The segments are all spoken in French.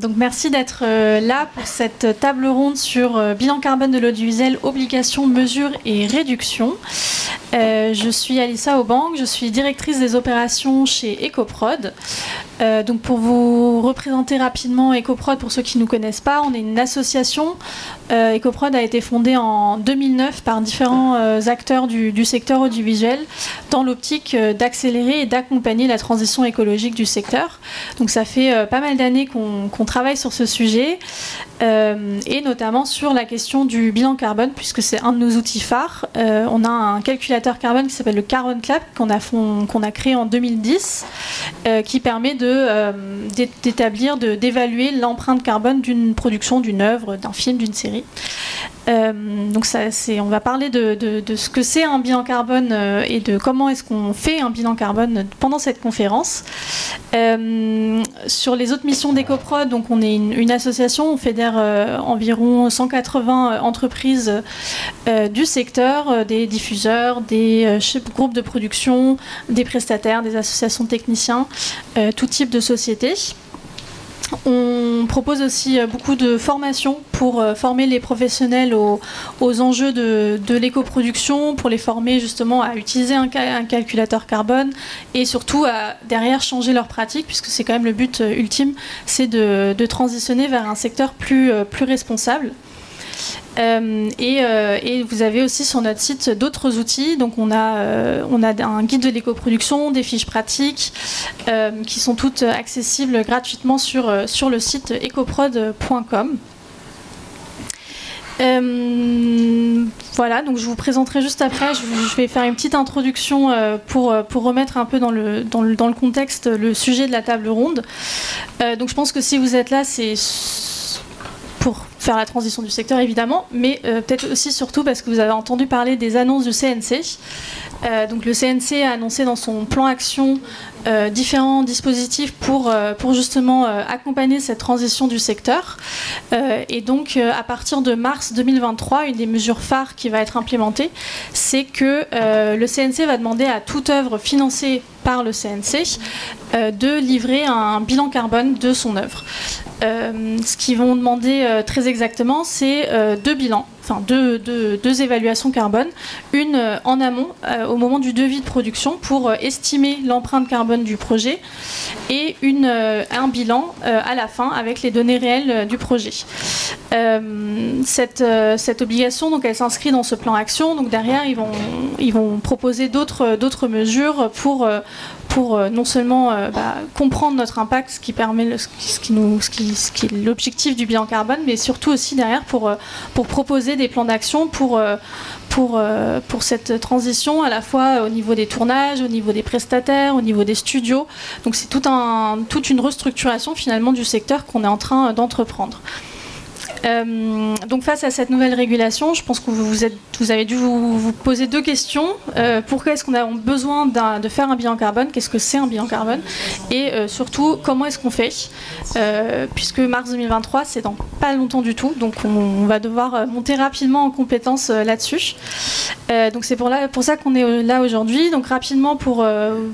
Donc merci d'être euh, là pour cette table ronde sur euh, bilan carbone de l'audiovisuel, obligations, mesures et réductions. Euh, je suis Alissa Aubank, je suis directrice des opérations chez Ecoprod. donc pour vous représenter rapidement Ecoprod, pour ceux qui ne nous connaissent pas, on est une association. Ecoprod a été fondée en 2009 par différents acteurs du, secteur audiovisuel dans l'optique d'accélérer et d'accompagner la transition écologique du secteur. Donc ça fait pas mal d'années qu'on travaille sur ce sujet euh, et notamment sur la question du bilan carbone puisque c'est un de nos outils phares. Euh, on a un calculateur carbone qui s'appelle le Carbon Clap qu'on a, qu'on a créé en 2010 euh, qui permet de, d'établir, de, d'évaluer l'empreinte carbone d'une production, d'une œuvre, d'un film, d'une série. donc ça, on va parler de, de, ce que c'est un bilan carbone et de comment est-ce qu'on fait un bilan carbone pendant cette conférence. sur les autres missions d'EcoProd, donc on est une, association, on fédère euh, environ 180 euh, entreprises euh, du secteur, des diffuseurs, des groupes de production, des prestataires, des associations techniciens, tout type de sociétés. On propose aussi beaucoup de formations pour former les professionnels aux, enjeux de, l'éco-production, pour les former justement à utiliser un, calculateur carbone et surtout à derrière changer leurs pratiques, puisque c'est quand même le but ultime, c'est de, transitionner vers un secteur plus responsable. Euh, euh, et, vous avez aussi sur notre site d'autres outils. Donc on a, euh, un guide de l'éco-production, des fiches pratiques qui sont toutes accessibles gratuitement sur, le site ecoprod.com. voilà, donc je vous présenterai juste après. Je, vais faire une petite introduction pour, remettre un peu dans le, contexte le sujet de la table ronde. donc je pense que si vous êtes là, c'est faire la transition du secteur évidemment, mais euh, peut-être aussi surtout parce que vous avez entendu parler des annonces du CNC. Euh, donc le CNC a annoncé dans son plan action euh, différents dispositifs pour, pour justement accompagner cette transition du secteur. et donc à partir de mars 2023, une des mesures phares qui va être implémentée, c'est que le CNC va demander à toute œuvre financée par le CNC de livrer un bilan carbone de son œuvre. ce qu'ils vont demander très exactement, c'est euh, deux bilans, enfin deux, deux, évaluations carbone, une euh, en amont euh, au moment du devis de production pour estimer l'empreinte carbone du projet et une, un bilan à la fin avec les données réelles du projet. cette, cette obligation, donc, elle s'inscrit dans ce plan action. Donc derrière, ils vont, ils vont proposer d'autres mesures pour pour euh, non seulement euh, bah, comprendre notre impact, ce qui permet ce, qui, est l'objectif du bilan carbone, mais surtout aussi derrière pour, euh, proposer des plans d'action pour, pour, cette transition, à la fois au niveau des tournages, au niveau des prestataires, au niveau des studios. Donc c'est tout toute une restructuration finalement du secteur qu'on est en train d'entreprendre. Euh, donc face à cette nouvelle régulation, je pense que vous, êtes, vous avez dû vous, poser deux questions. Euh, pourquoi est-ce qu'on a besoin de faire un bilan carbone? Qu'est-ce que c'est un bilan carbone? Et euh, surtout, comment est-ce qu'on fait? Puisque mars 2023, c'est dans pas longtemps du tout, donc on, va devoir monter rapidement en compétences là-dessus. donc c'est pour, ça qu'on est là aujourd'hui. Donc rapidement, pour,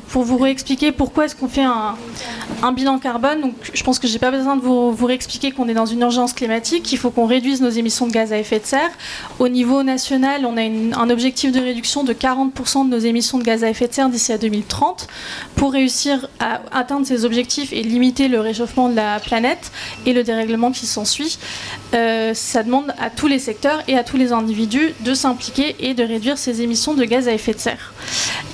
vous réexpliquer pourquoi est-ce qu'on fait un, bilan carbone. Donc je pense que j'ai pas besoin de vous, vous réexpliquer qu'on est dans une urgence climatique faut qu'on réduise nos émissions de gaz à effet de serre. Au niveau national, on a un objectif de réduction de 40% de nos émissions de gaz à effet de serre d'ici à 2030. Pour réussir à atteindre ces objectifs et limiter le réchauffement de la planète et le dérèglement qui s'ensuit, euh, ça demande à tous les secteurs et à tous les individus de s'impliquer et de réduire ces émissions de gaz à effet de serre.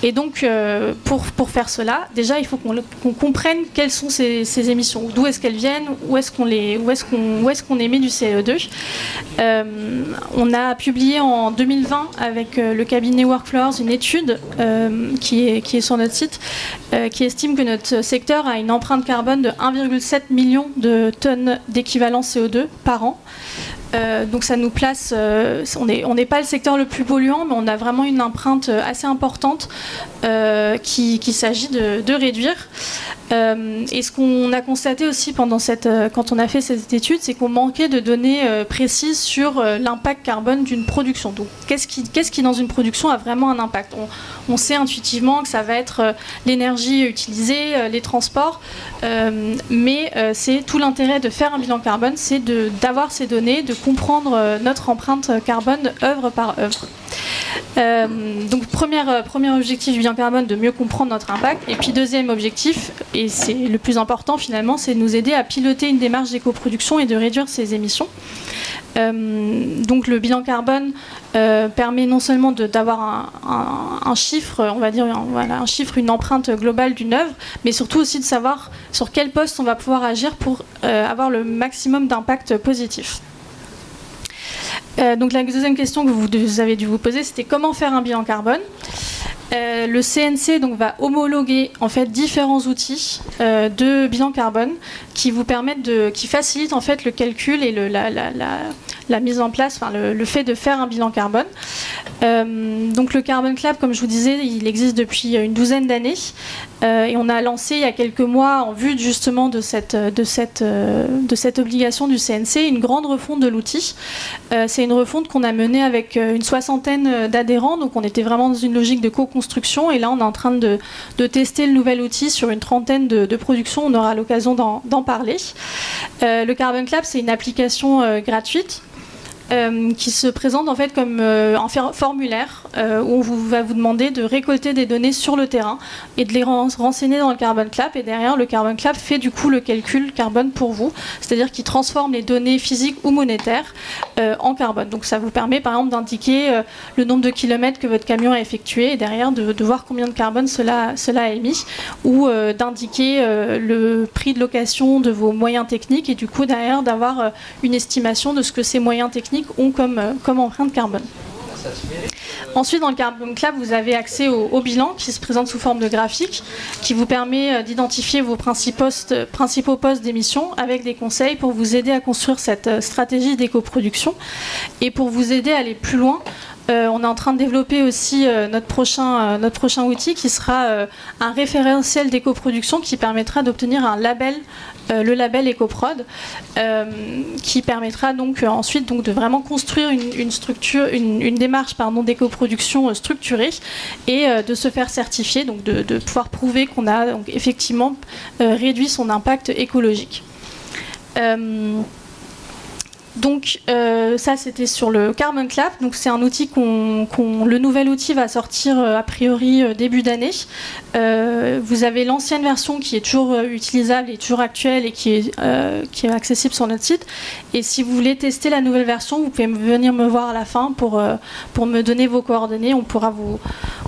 Et donc, euh, pour, pour faire cela, déjà, il faut qu'on comprenne quelles sont ces, émissions, d'où est-ce qu'elles viennent, où est-ce qu'on est est qu'on émet du CO2 euh, on a publié en 2020 avec euh, le cabinet Workflows une étude euh, qui est sur notre site qui estime que notre secteur a une empreinte carbone de 1,7 million de tonnes d'équivalent CO2 par an. Donc ça nous place, on n'est pas le secteur le plus polluant, mais on a vraiment une empreinte assez importante qu'il qui s'agit de, réduire. et ce qu'on a constaté aussi pendant cette, quand on a fait cette étude, c'est qu'on manquait de données précises sur l'impact carbone d'une production. Donc qu'est-ce qui, dans une production a vraiment un impact? On, on, sait intuitivement que ça va être l'énergie utilisée, les transports, mais c'est tout l'intérêt de faire un bilan carbone, c'est d'avoir ces données, de comprendre euh, notre empreinte carbone œuvre par œuvre. Euh, donc premier, euh, premier objectif du bilan carbone, de mieux comprendre notre impact. Et puis deuxième objectif, et c'est le plus important finalement, c'est de nous aider à piloter une démarche d'éco-production et de réduire ses émissions. donc le bilan carbone permet non seulement d'avoir un, chiffre, on va dire voilà, un chiffre, une empreinte globale d'une œuvre, mais surtout aussi de savoir sur quel poste on va pouvoir agir pour avoir le maximum d'impact positif. Euh, donc la deuxième question que vous, avez dû vous poser, c'était comment faire un bilan carbone. Euh, le CNC donc, va homologuer en fait différents outils euh, de bilan carbone qui vous permettent de, qui facilitent en fait le calcul et le, la, la mise en place, enfin, le, fait de faire un bilan carbone. Euh, donc le Carbon Club, comme je vous disais, il existe depuis une douzaine d'années euh, et on a lancé il y a quelques mois, en vue justement de cette, cette obligation du CNC, une grande refonte de l'outil. Euh, c'est une refonte qu'on a menée avec une soixantaine d'adhérents, donc on était vraiment dans une logique de co-construction et là on est en train de, de tester le nouvel outil sur une trentaine de, de productions, on aura l'occasion d'en parler. le Carbon Club, c'est une application gratuite euh, qui se présente en fait comme euh, un formulaire euh, où on va vous demander de récolter des données sur le terrain et de les renseigner dans le Carbon Clap et derrière le Carbon Clap fait du coup le calcul carbone pour vous, c'est-à-dire qu'il transforme les données physiques ou monétaires en carbone. Donc ça vous permet par exemple d'indiquer le nombre de kilomètres que votre camion a effectué et derrière de, de voir combien de carbone cela, cela a émis ou d'indiquer le prix de location de vos moyens techniques et du coup derrière d'avoir une estimation de ce que ces moyens techniques ont comme, euh, comme empreinte carbone. Ensuite, dans le Carbon Club, vous avez accès au, bilan qui se présente sous forme de graphique, qui vous permet euh, d'identifier vos principaux postes d'émission avec des conseils pour vous aider à construire cette euh, stratégie d'éco-production et pour vous aider à aller plus loin on est en train de développer aussi notre prochain outil qui sera un référentiel d'éco-production qui permettra d'obtenir un label euh, le label EcoProd, euh, qui permettra donc euh, ensuite donc, de vraiment construire une, structure, une, démarche pardon, d'éco-production structurée et de se faire certifier, donc de, pouvoir prouver qu'on a donc, effectivement réduit son impact écologique. Donc euh, ça c'était sur le Carbon Clap. Donc c'est un outil qu'on, le nouvel outil va sortir euh, a priori euh, début d'année. vous avez l'ancienne version qui est toujours utilisable et toujours actuelle et qui est, accessible sur notre site. Et si vous voulez tester la nouvelle version, vous pouvez venir me voir à la fin pour, pour me donner vos coordonnées. On pourra vous,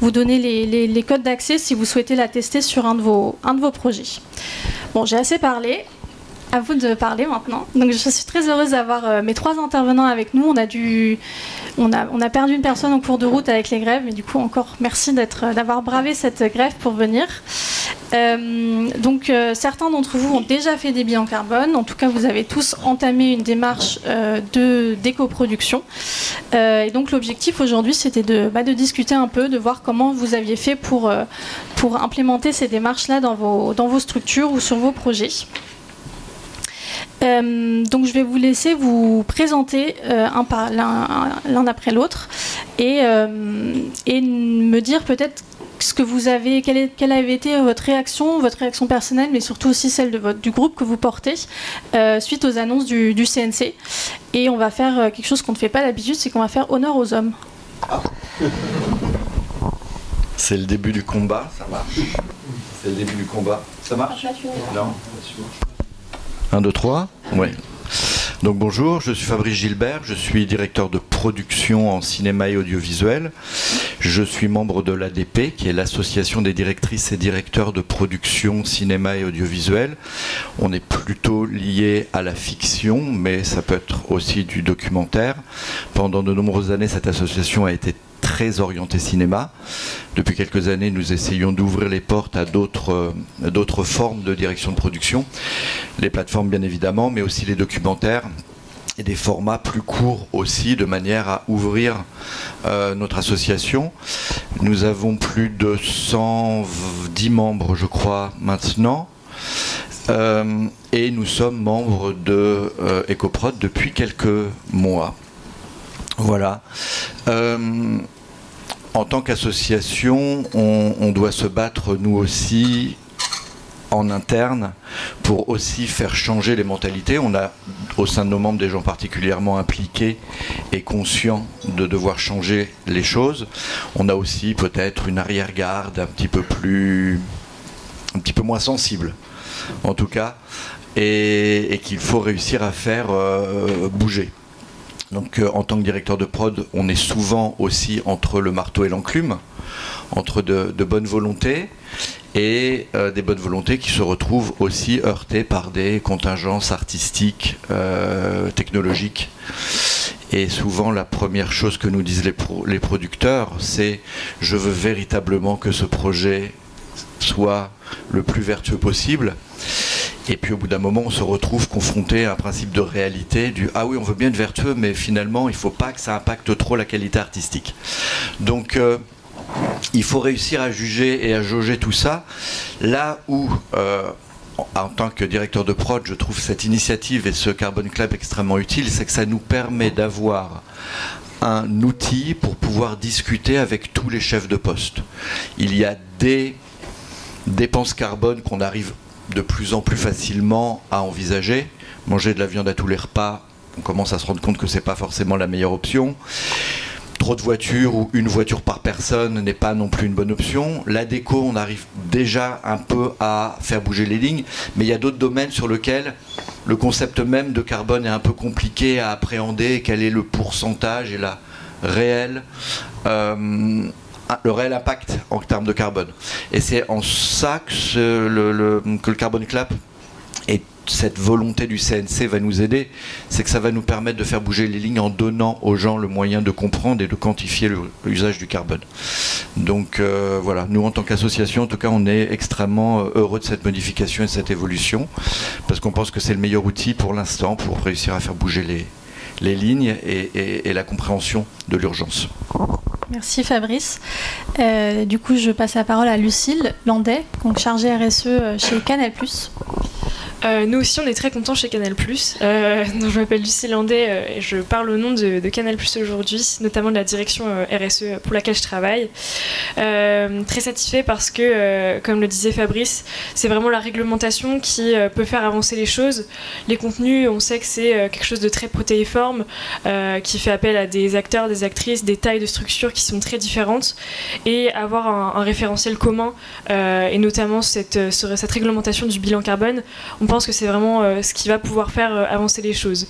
vous donner les, les codes d'accès si vous souhaitez la tester sur un de vos, un de vos projets. Bon, j'ai assez parlé à vous de parler maintenant. Donc je suis très heureuse d'avoir euh, mes trois intervenants avec nous. On a perdu une personne en cours de route avec les grèves, mais du coup encore merci euh, d'avoir bravé cette grève pour venir. Euh, donc certains d'entre vous ont déjà fait des bilans carbone. En tout cas, vous avez tous entamé une démarche d'éco-production. et donc l'objectif aujourd'hui, c'était de, bah, de discuter un peu, de voir comment vous aviez fait pour implémenter ces démarches-là dans vos structures ou sur vos projets. Euh, donc je vais vous laisser vous présenter euh, l'un après l'autre et, euh, et, me dire peut-être ce que vous avez, quelle, quelle, avait été votre réaction, votre réaction personnelle, mais surtout aussi celle de votre, du groupe que vous portez suite aux annonces du, du, CNC. Et on va faire quelque chose qu'on ne fait pas d'habitude, c'est qu'on va faire honneur aux hommes. Ah. C'est le début du combat, ça marche. C'est le début du combat. Ça marche? Non 1, 2, 3 Ouais. Donc bonjour, je suis Fabrice Gilbert, je suis directeur de production en cinéma et audiovisuel. Je suis membre de l'ADP, qui est l'association des directrices et directeurs de production cinéma et audiovisuel. On est plutôt lié à la fiction, mais ça peut être aussi du documentaire. Pendant de nombreuses années, cette association a été très orienté cinéma. Depuis quelques années, nous essayons d'ouvrir les portes à d'autres euh, formes de direction de production. Les plateformes, bien évidemment, mais aussi les documentaires et des formats plus courts aussi, de manière à ouvrir euh, notre association. Nous avons plus de 110 membres, je crois, maintenant. Euh, et nous sommes membres de Ecoprod depuis quelques mois. Voilà. en tant qu'association, on, doit se battre nous aussi en interne pour aussi faire changer les mentalités. On a au sein de nos membres des gens particulièrement impliqués et conscients de devoir changer les choses. On a aussi peut-être une arrière-garde un petit peu plus, un petit peu moins sensible, en tout cas, et, qu'il faut réussir à faire euh, bouger. Donc euh, en tant que directeur de prod, on est souvent aussi entre le marteau et l'enclume, entre de, bonnes volontés et euh, des bonnes volontés qui se retrouvent aussi heurtées par des contingences artistiques, euh, technologiques. Et souvent, la première chose que nous disent les producteurs, c'est je veux véritablement que ce projet soit le plus vertueux possible. Et puis au bout d'un moment, on se retrouve confronté à un principe de réalité du ah oui, on veut bien être vertueux, mais finalement, il ne faut pas que ça impacte trop la qualité artistique. Donc euh, il faut réussir à juger et à jauger tout ça. Là où, euh, en tant que directeur de prod, je trouve cette initiative et ce Carbon Club extrêmement utile, c'est que ça nous permet d'avoir un outil pour pouvoir discuter avec tous les chefs de poste. Il y a des dépenses carbone qu'on arrive de plus en plus facilement à envisager. Manger de la viande à tous les repas, on commence à se rendre compte que ce n'est pas forcément la meilleure option trop de voitures ou une voiture par personne n'est pas non plus une bonne option. La déco, on arrive déjà un peu à faire bouger les lignes, mais il y a d'autres domaines sur lesquels le concept même de carbone est un peu compliqué à appréhender. Quel est le pourcentage et la réelle, euh, le réel impact en termes de carbone. Et c'est en ça que, le, le Carbon Clap est cette volonté du CNC va nous aider, c'est que ça va nous permettre de faire bouger les lignes en donnant aux gens le moyen de comprendre et de quantifier l'usage du carbone. Donc euh, voilà, nous en tant qu'association, en tout cas, on est extrêmement euh, heureux de cette modification et de cette évolution, parce qu'on pense que c'est le meilleur outil pour l'instant pour réussir à faire bouger les, les lignes et, la compréhension de l'urgence. Merci Fabrice. Euh, du coup, je passe la parole à Lucille Landais, chargée RSE chez Canal+. Euh, nous aussi, on est très contents chez Canal+. Euh, je m'appelle Lucie Landais euh, et je parle au nom de, Canal+ aujourd'hui, notamment de la direction RSE pour laquelle je travaille. très satisfait parce que, comme le disait Fabrice, c'est vraiment la réglementation qui peut faire avancer les choses. Les contenus, on sait que c'est quelque chose de très protéiforme, qui fait appel à des acteurs, des actrices, des tailles de structures qui sont très différentes, et avoir un, référentiel commun, et notamment cette, réglementation du bilan carbone, on pense que c'est vraiment euh, ce qui va pouvoir faire euh, avancer les choses.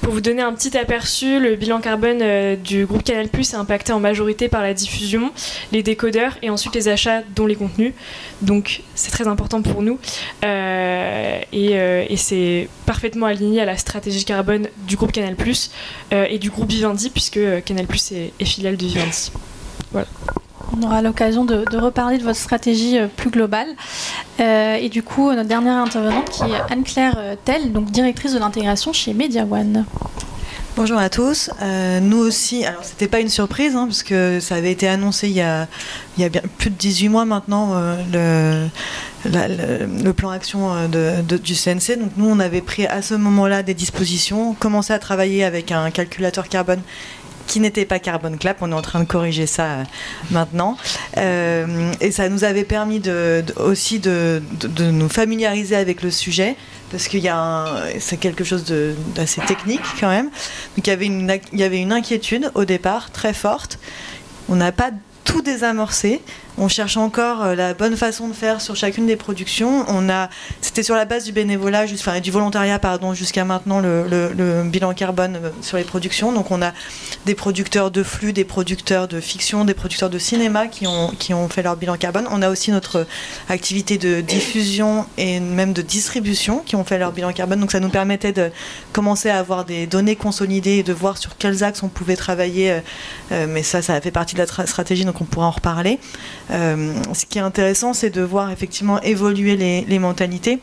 Pour vous donner un petit aperçu, le bilan carbone euh, du groupe Canal est impacté en majorité par la diffusion, les décodeurs et ensuite les achats dont les contenus. Donc c'est très important pour nous et, c'est parfaitement aligné à la stratégie carbone du groupe Canal et du groupe Vivendi puisque Canal est, est filiale de Vivendi. Voilà. On aura l'occasion de, reparler de votre stratégie euh, plus globale. Euh, et du coup, notre dernière intervenante qui est Anne-Claire euh, Tell, donc directrice de l'intégration chez Media One. Bonjour à tous. nous aussi, alors c'était pas une surprise, hein, parce que ça avait été annoncé il y a, plus de 18 mois maintenant, le, plan action du CNC. Donc nous, on avait pris à ce moment-là des dispositions, commencé à travailler avec un calculateur carbone qui n'était pas Carbon Clap. On est en train de corriger ça euh, maintenant. Euh, et ça nous avait permis de, aussi de, nous familiariser avec le sujet, parce qu'il y a c'est quelque chose d'assez technique quand même. Donc il y, avait une, il y avait une inquiétude au départ très forte. On n'a pas tout désamorcé. On cherche encore euh, la bonne façon de faire sur chacune des productions. C'était sur la base du bénévolat, du volontariat, pardon, jusqu'à maintenant le, bilan carbone euh, sur les productions. Donc on a des producteurs de flux, des producteurs de fiction, des producteurs de cinéma qui ont, qui ont fait leur bilan carbone. On a aussi notre activité de diffusion et même de distribution qui ont fait leur bilan carbone. Donc ça nous permettait de commencer à avoir des données consolidées et de voir sur quels axes on pouvait travailler. Euh, mais ça, ça fait partie de la stratégie, donc on pourra en reparler. Euh, ce qui est intéressant, c'est de voir effectivement évoluer les, mentalités.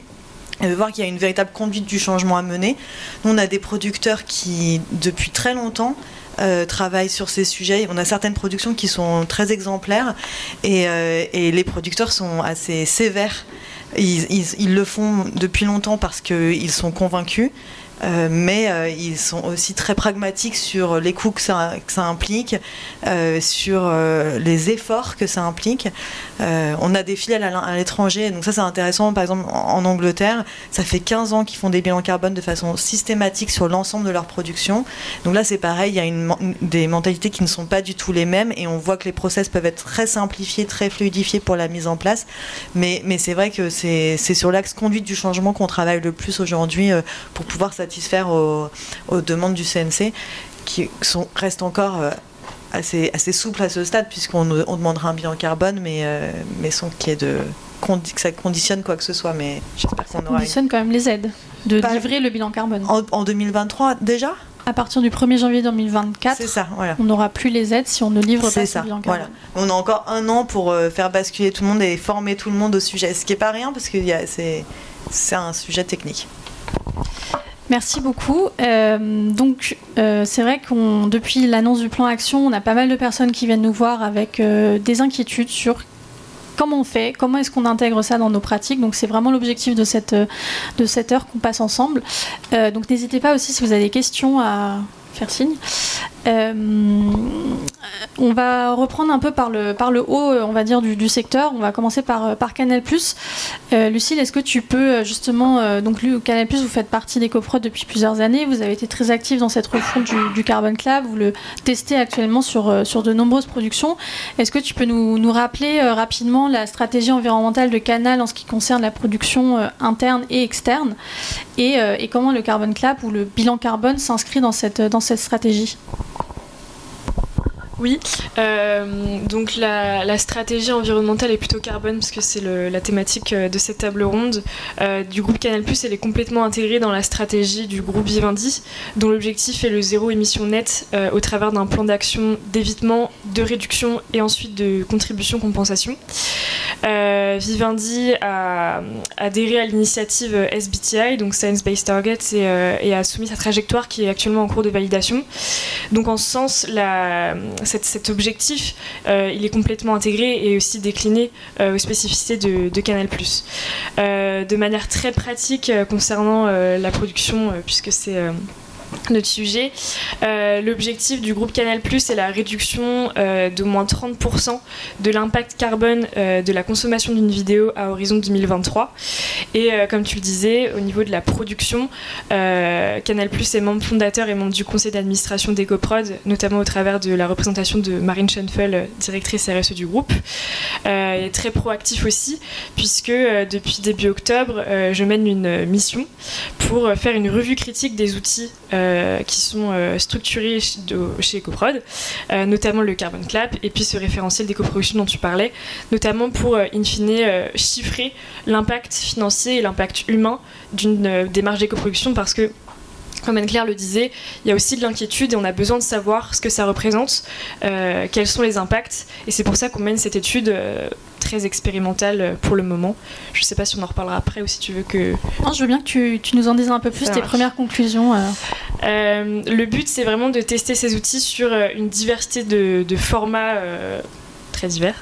Elle veut voir qu'il y a une véritable conduite du changement à mener. Nous, on a des producteurs qui, depuis très longtemps, euh, travaillent sur ces sujets. On a certaines productions qui sont très exemplaires et, euh, les producteurs sont assez sévères. Ils, le font depuis longtemps parce qu'ils sont convaincus. Euh, mais euh, ils sont aussi très pragmatiques sur les coûts que ça, que ça implique, euh, sur les efforts que ça implique. On a des filiales à, l'étranger, donc ça c'est intéressant. Par exemple, en, Angleterre, ça fait 15 ans qu'ils font des bilans carbone de façon systématique sur l'ensemble de leur production. Donc là c'est pareil, il y a des mentalités qui ne sont pas du tout les mêmes et on voit que les process peuvent être très simplifiés, très fluidifiés pour la mise en place. Mais, mais c'est vrai que c'est sur l'axe conduite du changement qu'on travaille le plus aujourd'hui pour pouvoir satisfaire aux, aux, demandes du CNC qui sont, restent encore euh, assez, assez souples à ce stade puisqu'on on demandera un bilan carbone mais, euh, mais sans qu'il y ait de que ça conditionne quoi que ce soit mais j'espère qu'on aura conditionne une... quand même les aides de Pas livrer le bilan carbone en, en 2023 déjà? À partir du 1er janvier 2024, ça, voilà. on n'aura plus les aides si on ne livre pas ça, bilan voilà. On a encore un an pour euh, faire basculer tout le monde et former tout le monde au sujet, ce qui n'est pas rien parce que c'est un sujet technique. Merci beaucoup. Euh, donc, euh, c'est vrai qu'on depuis l'annonce du plan action, on a pas mal de personnes qui viennent nous voir avec euh, des inquiétudes sur comment on fait, comment est-ce qu'on intègre ça dans nos pratiques. Donc, c'est vraiment l'objectif de cette, de cette heure qu'on passe ensemble. Donc, n'hésitez pas aussi si vous avez des questions à faire signe. Euh, on va reprendre un peu par le, haut, on va dire, du, secteur. On va commencer par, par Canal+. Euh, Lucille, est-ce que tu peux justement, euh, donc Canal+, vous faites partie des depuis plusieurs années, vous avez été très actif dans cette refonte du, Carbon Club, vous le testez actuellement sur, de nombreuses productions. Est-ce que tu peux nous, rappeler euh, rapidement la stratégie environnementale de Canal en ce qui concerne la production euh, interne et externe? Et, euh, comment le Carbon Club ou le bilan carbone s'inscrit dans cette stratégie? Oui, euh, donc la, stratégie environnementale est plutôt carbone parce que c'est la thématique de cette table ronde euh, du groupe Canal+. Elle est complètement intégrée dans la stratégie du groupe Vivendi, dont l'objectif est le zéro émission nette euh, au travers d'un plan d'action d'évitement, de réduction et ensuite de contribution compensation. Euh, Vivendi a adhéré à l'initiative SBTI, donc Science Based Targets, et, euh, et, a soumis sa trajectoire qui est actuellement en cours de validation. Donc en ce sens, la cet, objectif, euh, il est complètement intégré et aussi décliné euh, aux spécificités de, de Canal+. Euh, de manière très pratique concernant la production, puisque c'est notre sujet. Euh, L'objectif du groupe Canal est la réduction euh, d'au moins 30% de l'impact carbone euh, de la consommation d'une vidéo à horizon 2023. Et euh, comme tu le disais, au niveau de la production, Canal est membre fondateur et membre du conseil d'administration d'EcoProd, notamment au travers de la représentation de Marine Schoenfeld, directrice RSE du groupe. Euh, est très proactif aussi, puisque depuis début octobre, je mène une mission pour faire une revue critique des outils euh, qui sont euh, structurés chez EcoProd, euh, notamment le Carbon Clap et puis ce référentiel d'éco-production dont tu parlais, notamment pour, in fine, chiffrer l'impact financier et l'impact humain d'une démarche d'éco-production parce que comme Anne-Claire le disait, il y a aussi de l'inquiétude et on a besoin de savoir ce que ça représente, euh, quels sont les impacts. Et c'est pour ça qu'on mène cette étude euh, très expérimentale pour le moment. Je ne sais pas si on en reparlera après ou si tu veux que... Non, je veux bien que tu, tu nous en dises un peu plus, ça tes marche. premières conclusions. Euh... Euh, le but, c'est vraiment de tester ces outils sur une diversité de, de formats euh, très divers.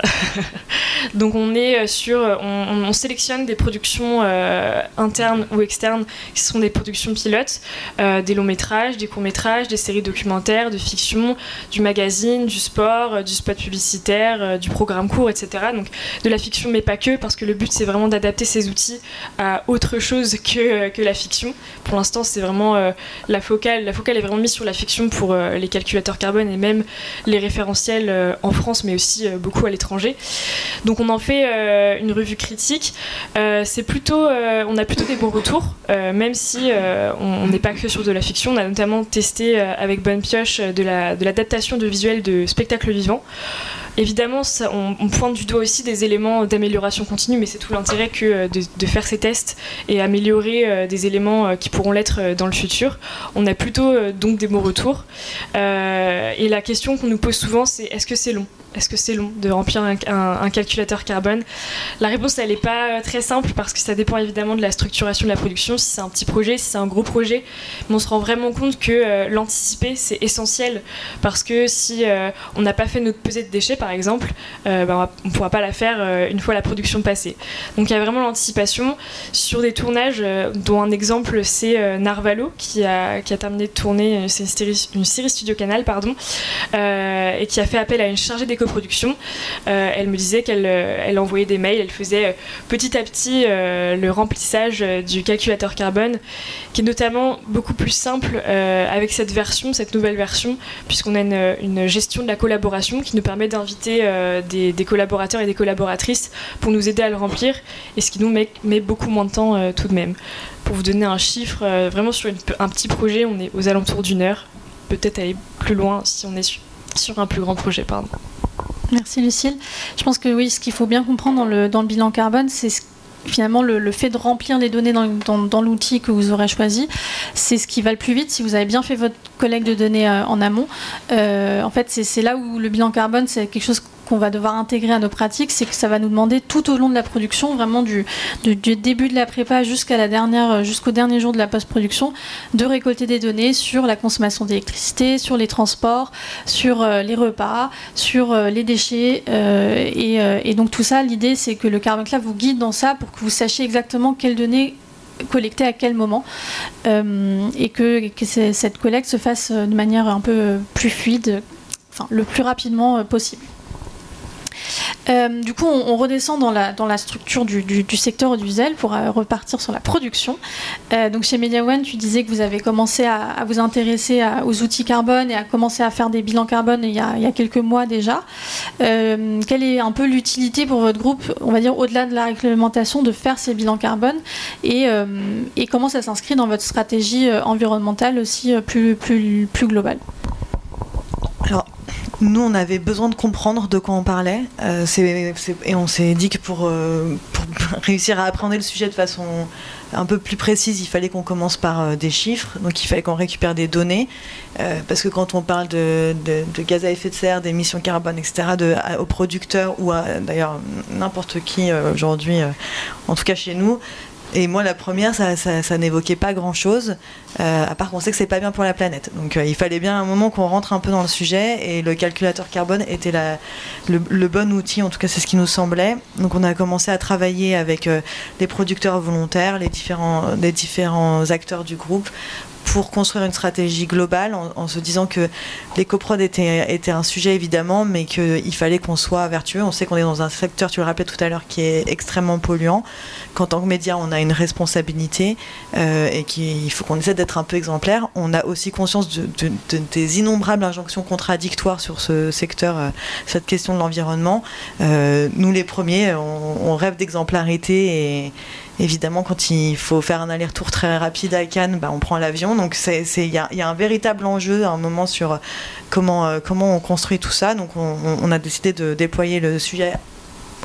Donc on est sur, on, on sélectionne des productions euh, internes ou externes qui sont des productions pilotes, euh, des longs métrages, des courts métrages, des séries documentaires, de fiction, du magazine, du sport, euh, du spot publicitaire, du programme court, etc. Donc de la fiction mais pas que, parce que le but c'est vraiment d'adapter ces outils à autre chose que, que la fiction. Pour l'instant c'est vraiment euh, la focale, la focale est vraiment mise sur la fiction pour euh, les calculateurs carbone et même les référentiels euh, en France mais aussi beaucoup à l'étranger. Donc on en fait euh, une revue critique. Euh, c'est plutôt, euh, on a plutôt des bons retours, même si on n'est pas que sur de la fiction. On a notamment testé avec Bonne Pioche de l'adaptation la, de, de visuels de spectacles vivants. Évidemment, on, pointe du doigt aussi des éléments d'amélioration continue, mais c'est tout l'intérêt que de, faire ces tests et améliorer des éléments qui pourront l'être dans le futur. On a plutôt donc des bons retours. et la question qu'on nous pose souvent, c'est est-ce que c'est long? Est-ce que c'est long de remplir un, calculateur carbone? La réponse, elle n'est pas euh, très simple parce que ça dépend évidemment de la structuration de la production, si c'est un petit projet, si c'est un gros projet. Mais on se rend vraiment compte que euh, l'anticiper, c'est essentiel parce que si euh, on n'a pas fait notre pesée de déchets, exemple, ben, on ne pourra pas la faire une fois la production passée. Donc il y a vraiment l'anticipation sur des tournages dont un exemple, c'est Narvalo qui a, terminé de tourner, une série, Studio Canal, pardon, et qui a fait appel à une chargée des production euh, elle me disait qu'elle euh, elle envoyait des mails, elle faisait euh, petit à petit le remplissage du calculateur carbone, qui est notamment beaucoup plus simple avec cette version, cette nouvelle version, puisqu'on a une, gestion de la collaboration qui nous permet d'inviter des, collaborateurs et des collaboratrices pour nous aider à le remplir, et ce qui nous met, beaucoup moins de temps tout de même. Pour vous donner un chiffre, vraiment sur un petit projet, on est aux alentours d'une heure, peut-être aller plus loin si on est sur un plus grand projet. Pardon. Merci Lucille. Je pense que oui, ce qu'il faut bien comprendre dans le, bilan carbone, c'est finalement le, fait de remplir les données dans, dans, l'outil que vous aurez choisi, c'est ce qui va le plus vite si vous avez bien fait votre collecte de données euh, en amont. Euh, en fait, c'est là où le bilan carbone, c'est quelque chose qu'on va devoir intégrer à nos pratiques, c'est que ça va nous demander tout au long de la production, vraiment du, début de la prépa jusqu'à la dernière, jusqu'au dernier jour de la post-production, de récolter des données sur la consommation d'électricité, sur les transports, sur euh, les repas, sur euh, les déchets. Euh, et, donc tout ça, l'idée c'est que le Carbon Club vous guide dans ça pour que vous sachiez exactement quelles données collecter à quel moment et que, que cette collecte se fasse de manière un peu plus fluide, enfin le plus rapidement possible. Euh, du coup, on, redescend dans la, dans la structure du, secteur audiovisuel pour euh, repartir sur la production. Euh, donc chez MediaOne, tu disais que vous avez commencé à, vous intéresser aux outils carbone et à commencer à faire des bilans carbone il y a, il y a quelques mois déjà. quelle est un peu l'utilité pour votre groupe, on va dire au-delà de la réglementation, de faire ces bilans carbone et, et comment ça s'inscrit dans votre stratégie environnementale aussi plus, plus, plus globale? Nous, on avait besoin de comprendre de quoi on parlait. Euh, et on s'est dit que pour, euh, réussir à apprendre le sujet de façon un peu plus précise, il fallait qu'on commence par euh, des chiffres. Donc il fallait qu'on récupère des données. parce que quand on parle de, gaz à effet de serre, d'émissions carbone, etc., aux producteurs ou à d'ailleurs n'importe qui aujourd'hui, en tout cas chez nous, et moi, la première, ça, n'évoquait pas grand-chose, euh, à part qu'on sait que c'est pas bien pour la planète. Donc, euh, il fallait bien un moment qu'on rentre un peu dans le sujet, et le calculateur carbone était le, bon outil. En tout cas, c'est ce qui nous semblait. Donc, on a commencé à travailler avec euh, les producteurs volontaires, les différents, les acteurs du groupe, pour construire une stratégie globale en, se disant que l'écoprod était, était un sujet évidemment, mais qu'il fallait qu'on soit vertueux. On sait qu'on est dans un secteur, tu le rappelais tout à l'heure, qui est extrêmement polluant, qu'en tant que média, on a une responsabilité euh, et qu'il faut qu'on essaie d'être un peu exemplaire. On a aussi conscience de, des innombrables injonctions contradictoires sur ce secteur, euh, cette question de l'environnement. Euh, nous, les premiers, on, on rêve d'exemplarité et évidemment, quand il faut faire un aller-retour très rapide à Cannes, bah, on prend l'avion. Donc, il y, a, un véritable enjeu à un moment sur comment, comment on construit tout ça. Donc, on, a décidé de déployer le sujet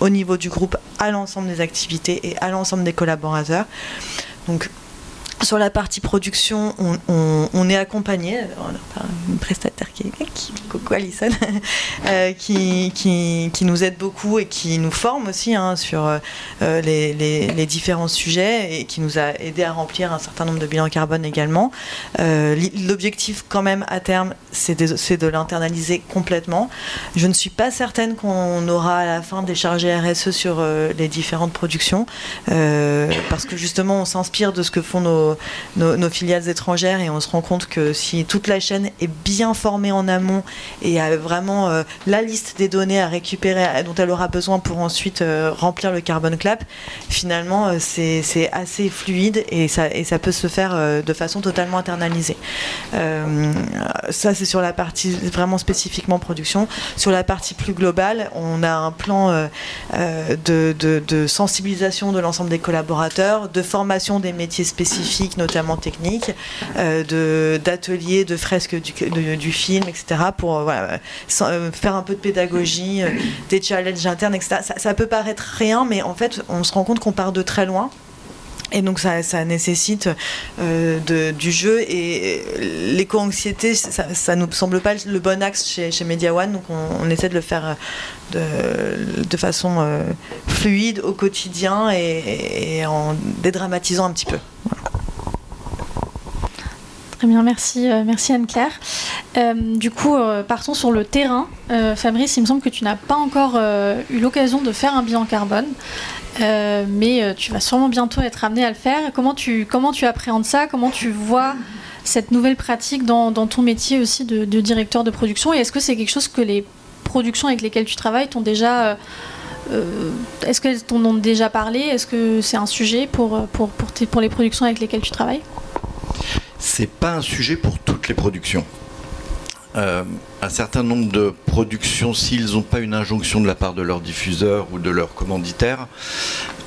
au niveau du groupe à l'ensemble des activités et à l'ensemble des collaborateurs. Sur la partie production, on, est accompagné par une prestataire qui est euh, qui, qui, nous aide beaucoup et qui nous forme aussi hein, sur euh, les, différents sujets et qui nous a aidé à remplir un certain nombre de bilans carbone également. Euh, l'objectif quand même à terme, c'est de, l'internaliser complètement. Je ne suis pas certaine qu'on aura à la fin des chargés RSE sur les différentes productions parce que justement on s'inspire de ce que font nos nos, filiales étrangères et on se rend compte que si toute la chaîne est bien formée en amont et a vraiment euh, la liste des données à récupérer dont elle aura besoin pour ensuite euh, remplir le carbon clap, finalement euh, c'est assez fluide et ça, et ça peut se faire de façon totalement internalisée. ça c'est sur la partie vraiment spécifiquement production. Sur la partie plus globale, on a un plan de, de sensibilisation de l'ensemble des collaborateurs, de formation des métiers spécifiques notamment techniques, d'ateliers, de, fresques du, film, etc., pour faire un peu de pédagogie, des challenges internes, etc. Ça, peut paraître rien, mais en fait, on se rend compte qu'on part de très loin. Et donc ça, nécessite euh, du jeu et l'éco-anxiété, ça, ça nous semble pas le bon axe chez, chez Media One, donc on, essaie de le faire de, de façon euh, fluide au quotidien et, en dédramatisant un petit peu. Très bien, merci, euh, Anne-Claire. du coup, partons sur le terrain. Fabrice, il me semble que tu n'as pas encore eu l'occasion de faire un bilan carbone. Euh, mais euh, tu vas sûrement bientôt être amené à le faire. Comment tu, appréhendes ça? Comment tu vois cette nouvelle pratique dans, ton métier aussi de, directeur de production? Et est-ce que c'est quelque chose que les productions avec lesquelles tu travailles t'ont déjà... Euh, est-ce qu'elles t'en ont déjà parlé? Est-ce que c'est un sujet pour, pour, pour les productions avec lesquelles tu travailles? C'est pas un sujet pour toutes les productions. Euh, un certain nombre de productions, s'ils n'ont pas une injonction de la part de leur diffuseur ou de leur commanditaire,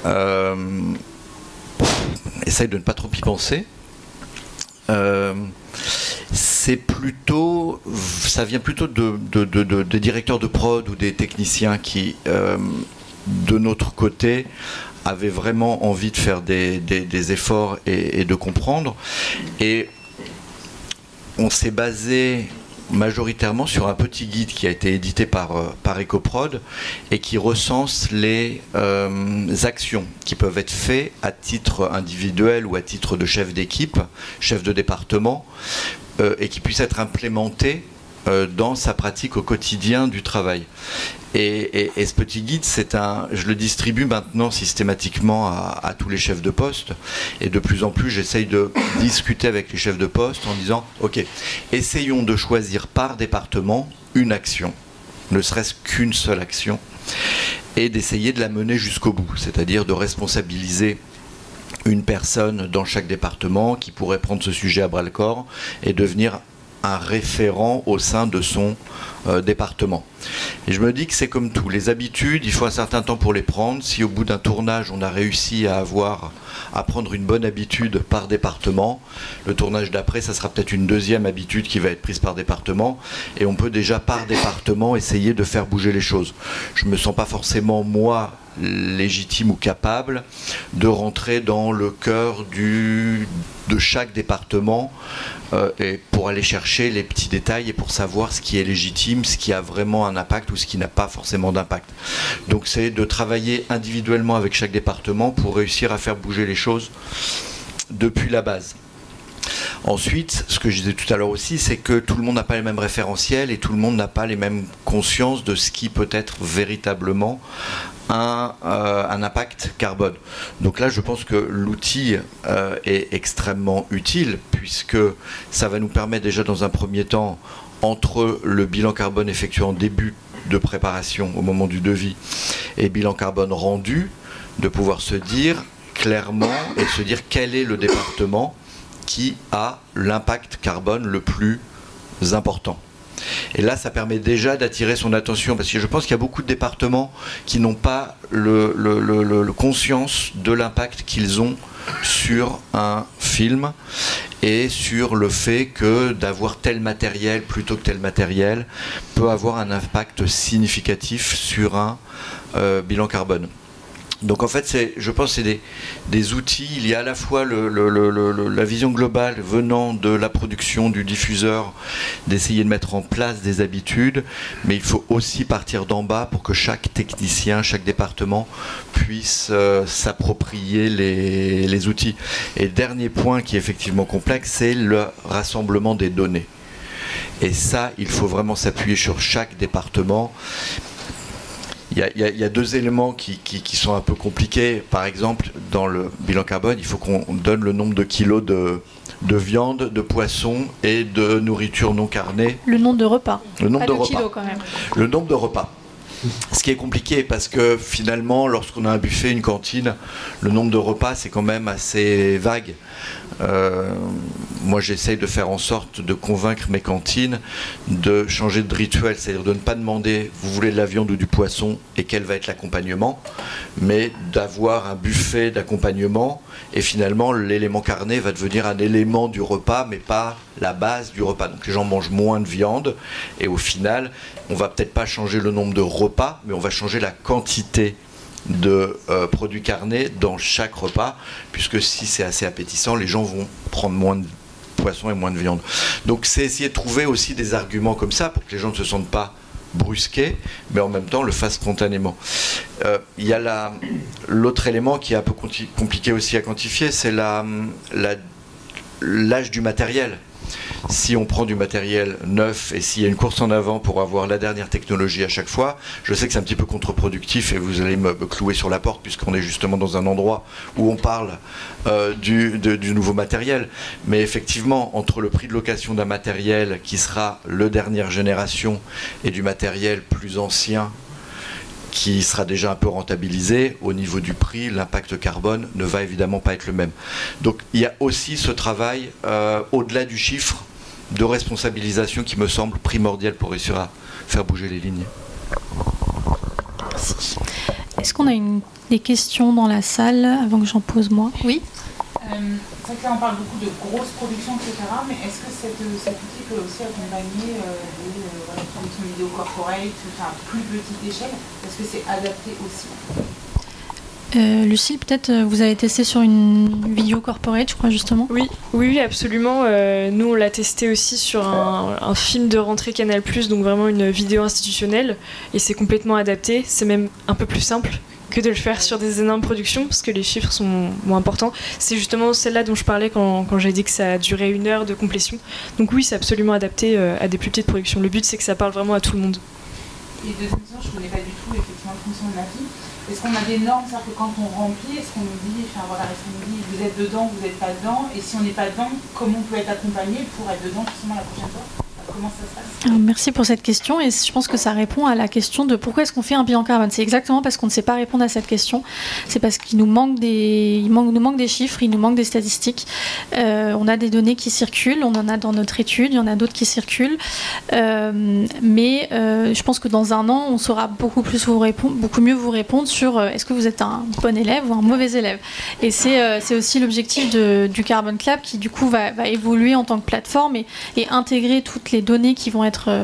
euh, essayent de ne pas trop y penser. Euh, c'est plutôt, ça vient plutôt de, des directeurs de prod ou des techniciens qui, de notre côté, avaient vraiment envie de faire des, efforts et, et, de comprendre. Et on s'est basé majoritairement sur un petit guide qui a été édité par, euh, par EcoProd et qui recense les euh, actions qui peuvent être faites à titre individuel ou à titre de chef d'équipe, chef de département, euh, et qui puissent être implémentées dans sa pratique au quotidien du travail. Et, ce petit guide, c'est un, je le distribue maintenant systématiquement à, tous les chefs de poste. Et de plus en plus, j'essaye de discuter avec les chefs de poste en disant, OK, essayons de choisir par département une action, ne serait-ce qu'une seule action, et d'essayer de la mener jusqu'au bout, c'est-à-dire de responsabiliser une personne dans chaque département qui pourrait prendre ce sujet à bras le corps et devenir un référent au sein de son euh, département. Et je me dis que c'est comme tout. Les habitudes, il faut un certain temps pour les prendre. Si au bout d'un tournage, on a réussi à avoir à prendre une bonne habitude par département, le tournage d'après, ça sera peut-être une deuxième habitude qui va être prise par département. Et on peut déjà par département essayer de faire bouger les choses. Je me sens pas forcément moi légitime ou capable de rentrer dans le cœur de chaque département euh, et pour aller chercher les petits détails et pour savoir ce qui est légitime, ce qui a vraiment un impact ou ce qui n'a pas forcément d'impact. Donc c'est de travailler individuellement avec chaque département pour réussir à faire bouger les choses depuis la base. Ensuite, ce que je disais tout à l'heure aussi, c'est que tout le monde n'a pas les mêmes référentiels et tout le monde n'a pas les mêmes consciences de ce qui peut être véritablement un, euh, impact carbone. Donc là, je pense que l'outil euh, est extrêmement utile puisque ça va nous permettre déjà dans un premier temps, entre le bilan carbone effectué en début de préparation au moment du devis et bilan carbone rendu, de pouvoir se dire clairement et se dire quel est le département qui a l'impact carbone le plus important. Et là, ça permet déjà d'attirer son attention, parce que je pense qu'il y a beaucoup de départements qui n'ont pas le, conscience de l'impact qu'ils ont sur un film et sur le fait que d'avoir tel matériel plutôt que tel matériel peut avoir un impact significatif sur un euh, bilan carbone. Donc en fait, je pense que c'est des, outils. Il y a à la fois la vision globale venant de la production, du diffuseur, d'essayer de mettre en place des habitudes, mais il faut aussi partir d'en bas pour que chaque technicien, chaque département puisse euh, s'approprier les outils. Et dernier point qui est effectivement complexe, c'est le rassemblement des données. Et ça, il faut vraiment s'appuyer sur chaque département il y, a deux éléments qui, sont un peu compliqués. Par exemple, dans le bilan carbone, il faut qu'on donne le nombre de kilos de, viande, de poisson et de nourriture non carnée. Le nombre de repas. Le nombre de, repas. Kilos, quand même. Le nombre de repas. Ce qui est compliqué parce que finalement, lorsqu'on a un buffet, une cantine, le nombre de repas, c'est quand même assez vague. Euh, moi, j'essaye de faire en sorte de convaincre mes cantines de changer de rituel, c'est-à-dire de ne pas demander vous voulez de la viande ou du poisson et quel va être l'accompagnement, mais d'avoir un buffet d'accompagnement et finalement l'élément carné va devenir un élément du repas, mais pas la base du repas. Donc les gens mangent moins de viande et au final, on va peut-être pas changer le nombre de repas, mais on va changer la quantité de euh, produits carnés dans chaque repas, puisque si c'est assez appétissant, les gens vont prendre moins de poisson et moins de viande. Donc c'est essayer de trouver aussi des arguments comme ça pour que les gens ne se sentent pas brusqués, mais en même temps le fassent spontanément. Euh, il y a l'autre élément qui est un peu compliqué aussi à quantifier, c'est l'âge du matériel si on prend du matériel neuf et s'il y a une course en avant pour avoir la dernière technologie à chaque fois, je sais que c'est un petit peu contre-productif et vous allez me clouer sur la porte puisqu'on est justement dans un endroit où on parle euh, du, nouveau matériel. Mais effectivement, entre le prix de location d'un matériel qui sera le dernière génération et du matériel plus ancien qui sera déjà un peu rentabilisé, au niveau du prix, l'impact carbone ne va évidemment pas être le même. Donc il y a aussi ce travail euh, au-delà du chiffre de responsabilisation qui me semble primordial pour réussir à faire bouger les lignes. Merci. Est-ce qu'on a une, des questions dans la salle avant que j'en pose moi? Oui euh, c'est vrai que là on parle beaucoup de grosses productions, etc. Mais est-ce que cet outil peut aussi accompagner euh, des euh, productions vidéo corporate, enfin plus petite échelle? Est-ce que c'est adapté aussi? Euh, Lucille, peut-être vous avez testé sur une vidéo corporate, je crois justement. Oui, oui, absolument. nous, on l'a testé aussi sur un, un, film de rentrée Canal+, donc vraiment une vidéo institutionnelle, et c'est complètement adapté. C'est même un peu plus simple que de le faire sur des énormes productions, parce que les chiffres sont moins importants. C'est justement celle-là dont je parlais quand, quand j'ai dit que ça a duré une heure de complétion. Donc oui, c'est absolument adapté euh, à des plus petites productions. Le but, c'est que ça parle vraiment à tout le monde. Et deuxième question, je ne connais pas du tout effectivement la fonction de la vie. Est-ce qu'on a des normes, c'est-à-dire que quand on remplit, est-ce qu'on nous dit, enfin voilà, est-ce qu'on nous dit vous êtes dedans, vous n'êtes pas dedans, et si on n'est pas dedans, comment on peut être accompagné pour être dedans justement la prochaine fois? Merci pour cette question et je pense que ça répond à la question de pourquoi est-ce qu'on fait un bilan carbone. C'est exactement parce qu'on ne sait pas répondre à cette question. C'est parce qu'il nous manque des, il manque, nous manque des chiffres, il nous manque des statistiques. Euh, on a des données qui circulent, on en a dans notre étude, il y en a d'autres qui circulent. Euh, mais euh, je pense que dans un an, on saura beaucoup plus vous répondre, beaucoup mieux vous répondre sur est-ce que vous êtes un bon élève ou un mauvais élève. Et c'est aussi l'objectif du Carbon Club qui du coup va, va, évoluer en tant que plateforme et, et intégrer toutes les données qui vont être, euh,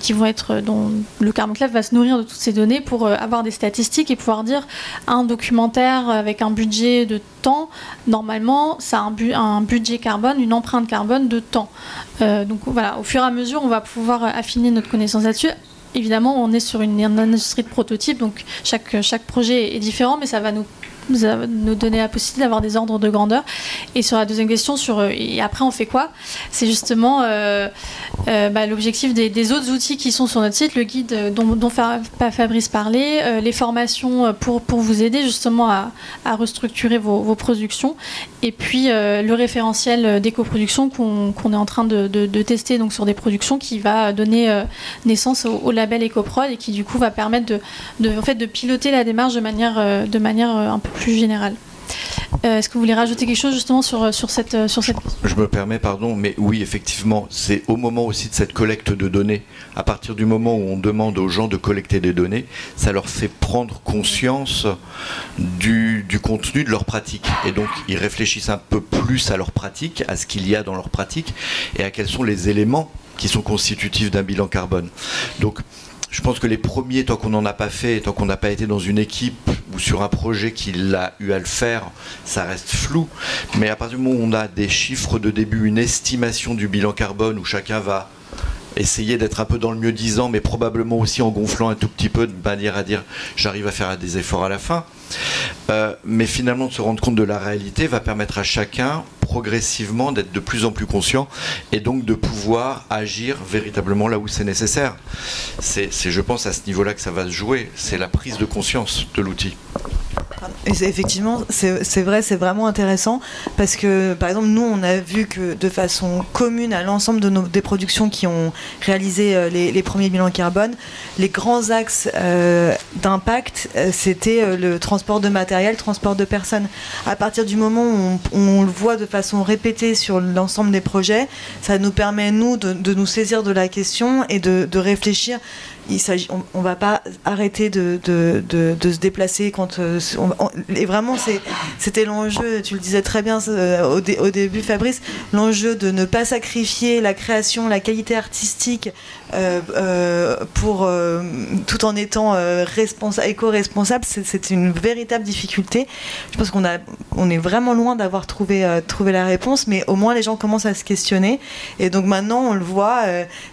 qui vont être dont le Carbon Club va se nourrir de toutes ces données pour euh, avoir des statistiques et pouvoir dire un documentaire avec un budget de temps, normalement, ça a un, budget carbone, une empreinte carbone de temps. Euh, donc voilà, au fur et à mesure, on va pouvoir affiner notre connaissance là-dessus évidemment, on est sur une, industrie de prototype, donc chaque, chaque projet est différent, mais ça va nous nous donner la possibilité d'avoir des ordres de grandeur. Et sur la deuxième question, sur euh, et après on fait quoi? C'est justement euh, euh, bah, l'objectif des, autres outils qui sont sur notre site, le guide dont, Fabrice parlait, les formations pour, pour vous aider justement à, à restructurer vos, productions, et puis le référentiel d'éco-production qu'on est en train de, de, tester donc sur des productions qui va donner naissance au, label EcoProd et qui du coup va permettre de, de, en fait, de piloter la démarche de manière, de manière un peu plus général. Euh, est-ce que vous voulez rajouter quelque chose justement sur, sur, cette, euh, sur cette Je me permets, pardon, mais oui, effectivement, c'est au moment aussi de cette collecte de données, à partir du moment où on demande aux gens de collecter des données, ça leur fait prendre conscience du, du contenu de leur pratique. Et donc, ils réfléchissent un peu plus à leur pratique, à ce qu'il y a dans leur pratique, et à quels sont les éléments qui sont constitutifs d'un bilan carbone. Donc, je pense que les premiers, tant qu'on n'en a pas fait, tant qu'on n'a pas été dans une équipe ou sur un projet qui l'a eu à le faire, ça reste flou. Mais à partir du moment où on a des chiffres de début, une estimation du bilan carbone où chacun va essayer d'être un peu dans le mieux disant, mais probablement aussi en gonflant un tout petit peu de manière à dire j'arrive à faire des efforts à la fin. Euh, mais finalement, de se rendre compte de la réalité va permettre à chacun progressivement d'être de plus en plus conscient et donc de pouvoir agir véritablement là où c'est nécessaire. C'est, je pense, à ce niveau-là que ça va se jouer. C'est la prise de conscience de l'outil. Effectivement, c'est vrai, c'est vraiment intéressant parce que, par exemple, nous, on a vu que de façon commune à l'ensemble de des productions qui ont réalisé euh, les, premiers bilans carbone, les grands axes euh, d'impact, euh, c'était le transport de matériel, transport de personnes. À partir du moment où on, le voit de façon répétée sur l'ensemble des projets, ça nous permet, nous, de, nous saisir de la question et de réfléchir il s'agit, on, ne va pas arrêter de, se déplacer quand. Euh, et vraiment, c'était l'enjeu, tu le disais très bien euh, au, début, Fabrice, l'enjeu de ne pas sacrifier la création, la qualité artistique pour, tout en étant éco-responsable. C'est une véritable difficulté. Je pense qu'on on est vraiment loin d'avoir trouvé, la réponse, mais au moins les gens commencent à se questionner. Et donc maintenant, on le voit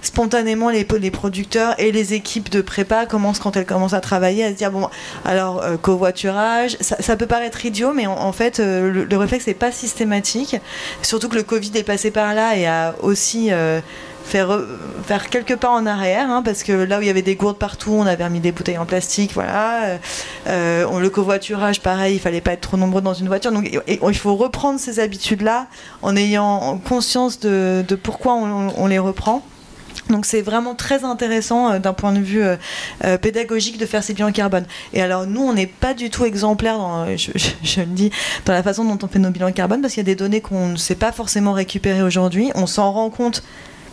spontanément, les, producteurs et les équipe de prépa commence quand elle commence à travailler à se dire bon alors euh, covoiturage ça, peut paraître idiot mais en, fait euh, le, réflexe n'est pas systématique surtout que le Covid est passé par là et a aussi euh, fait faire quelques pas en arrière, hein, parce que là où il y avait des gourdes partout, on avait mis des bouteilles en plastique, voilà. on, le covoiturage, pareil, il fallait pas être trop nombreux dans une voiture. Donc il faut reprendre ces habitudes-là en ayant conscience de, pourquoi on les reprend. Donc c'est vraiment très intéressant euh, d'un point de vue euh, euh, pédagogique de faire ces bilans carbone. Et alors nous, on n'est pas du tout exemplaire, je, le dis, dans la façon dont on fait nos bilans carbone, parce qu'il y a des données qu'on ne sait pas forcément récupérer aujourd'hui. On s'en rend compte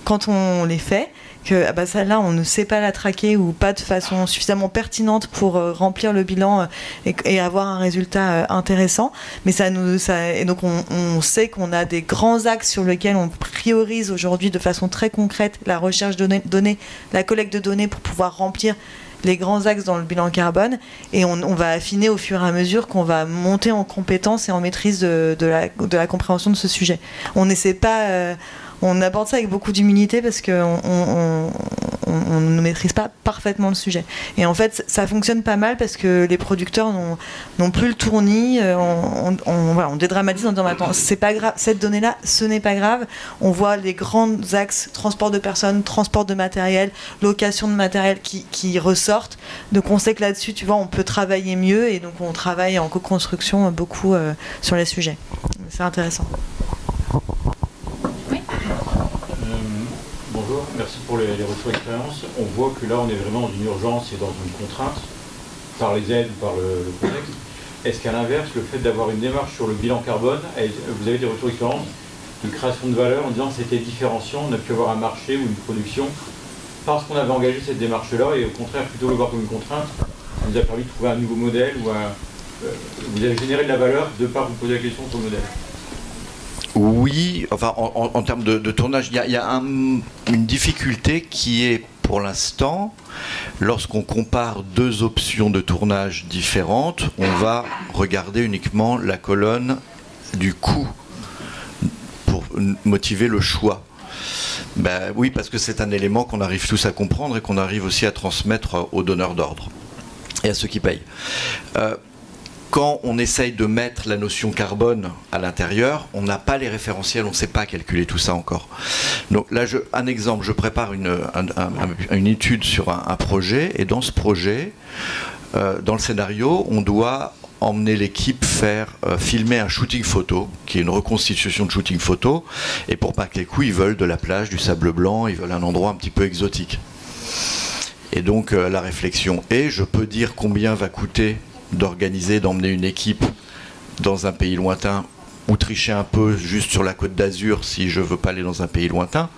quand on les fait que ah bah on ne sait pas la traquer ou pas de façon suffisamment pertinente pour euh, remplir le bilan euh, et, avoir un résultat euh, intéressant mais ça nous ça et donc on, sait qu'on a des grands axes sur lesquels on priorise aujourd'hui de façon très concrète la recherche de données, la collecte de données pour pouvoir remplir les grands axes dans le bilan carbone et on, va affiner au fur et à mesure qu'on va monter en compétence et en maîtrise de, la, de la compréhension de ce sujet. On n'essaie pas on aborde ça avec beaucoup d'humilité parce qu'on on, ne maîtrise pas parfaitement le sujet. Et en fait, ça fonctionne pas mal parce que les producteurs n'ont plus le tournis, euh, on, dédramatise en disant attends, c'est pas grave, cette donnée-là, ce n'est pas grave. On voit les grands axes transport de personnes, transport de matériel, location de matériel qui, ressortent. Donc on sait que là-dessus, tu vois, on peut travailler mieux et donc on travaille en co-construction beaucoup euh, sur les sujets. C'est intéressant. Merci pour les, retours d'expérience. On voit que là, on est vraiment dans une urgence et dans une contrainte, par les aides, par le, contexte. Est-ce qu'à l'inverse, le fait d'avoir une démarche sur le bilan carbone, vous avez des retours d'expérience de création de valeur en disant que c'était différenciant, on a pu avoir un marché ou une production parce qu'on avait engagé cette démarche-là et au contraire, plutôt le voir comme une contrainte, ça nous a permis de trouver un nouveau modèle ou euh, vous avez généré de la valeur de ne pas vous poser la question sur le modèle? Oui, enfin en, termes de, tournage, il y a, une difficulté qui est pour l'instant, lorsqu'on compare deux options de tournage différentes, on va regarder uniquement la colonne du coût pour motiver le choix. Ben, oui, parce que c'est un élément qu'on arrive tous à comprendre et qu'on arrive aussi à transmettre aux donneurs d'ordre et à ceux qui payent. Euh, quand on essaye de mettre la notion carbone à l'intérieur, on n'a pas les référentiels, on ne sait pas calculer tout ça encore. Donc là, un exemple, je prépare une, une étude sur un, projet, et dans ce projet, euh, dans le scénario, on doit emmener l'équipe faire euh, filmer un shooting photo, qui est une reconstitution de shooting photo, et pour pas que les coups, ils veulent de la plage, du sable blanc, ils veulent un endroit un petit peu exotique. Et donc euh, la réflexion est, je peux dire combien va coûter d'organiser, d'emmener une équipe dans un pays lointain ou tricher un peu juste sur la côte d'Azur si je veux pas aller dans un pays lointain.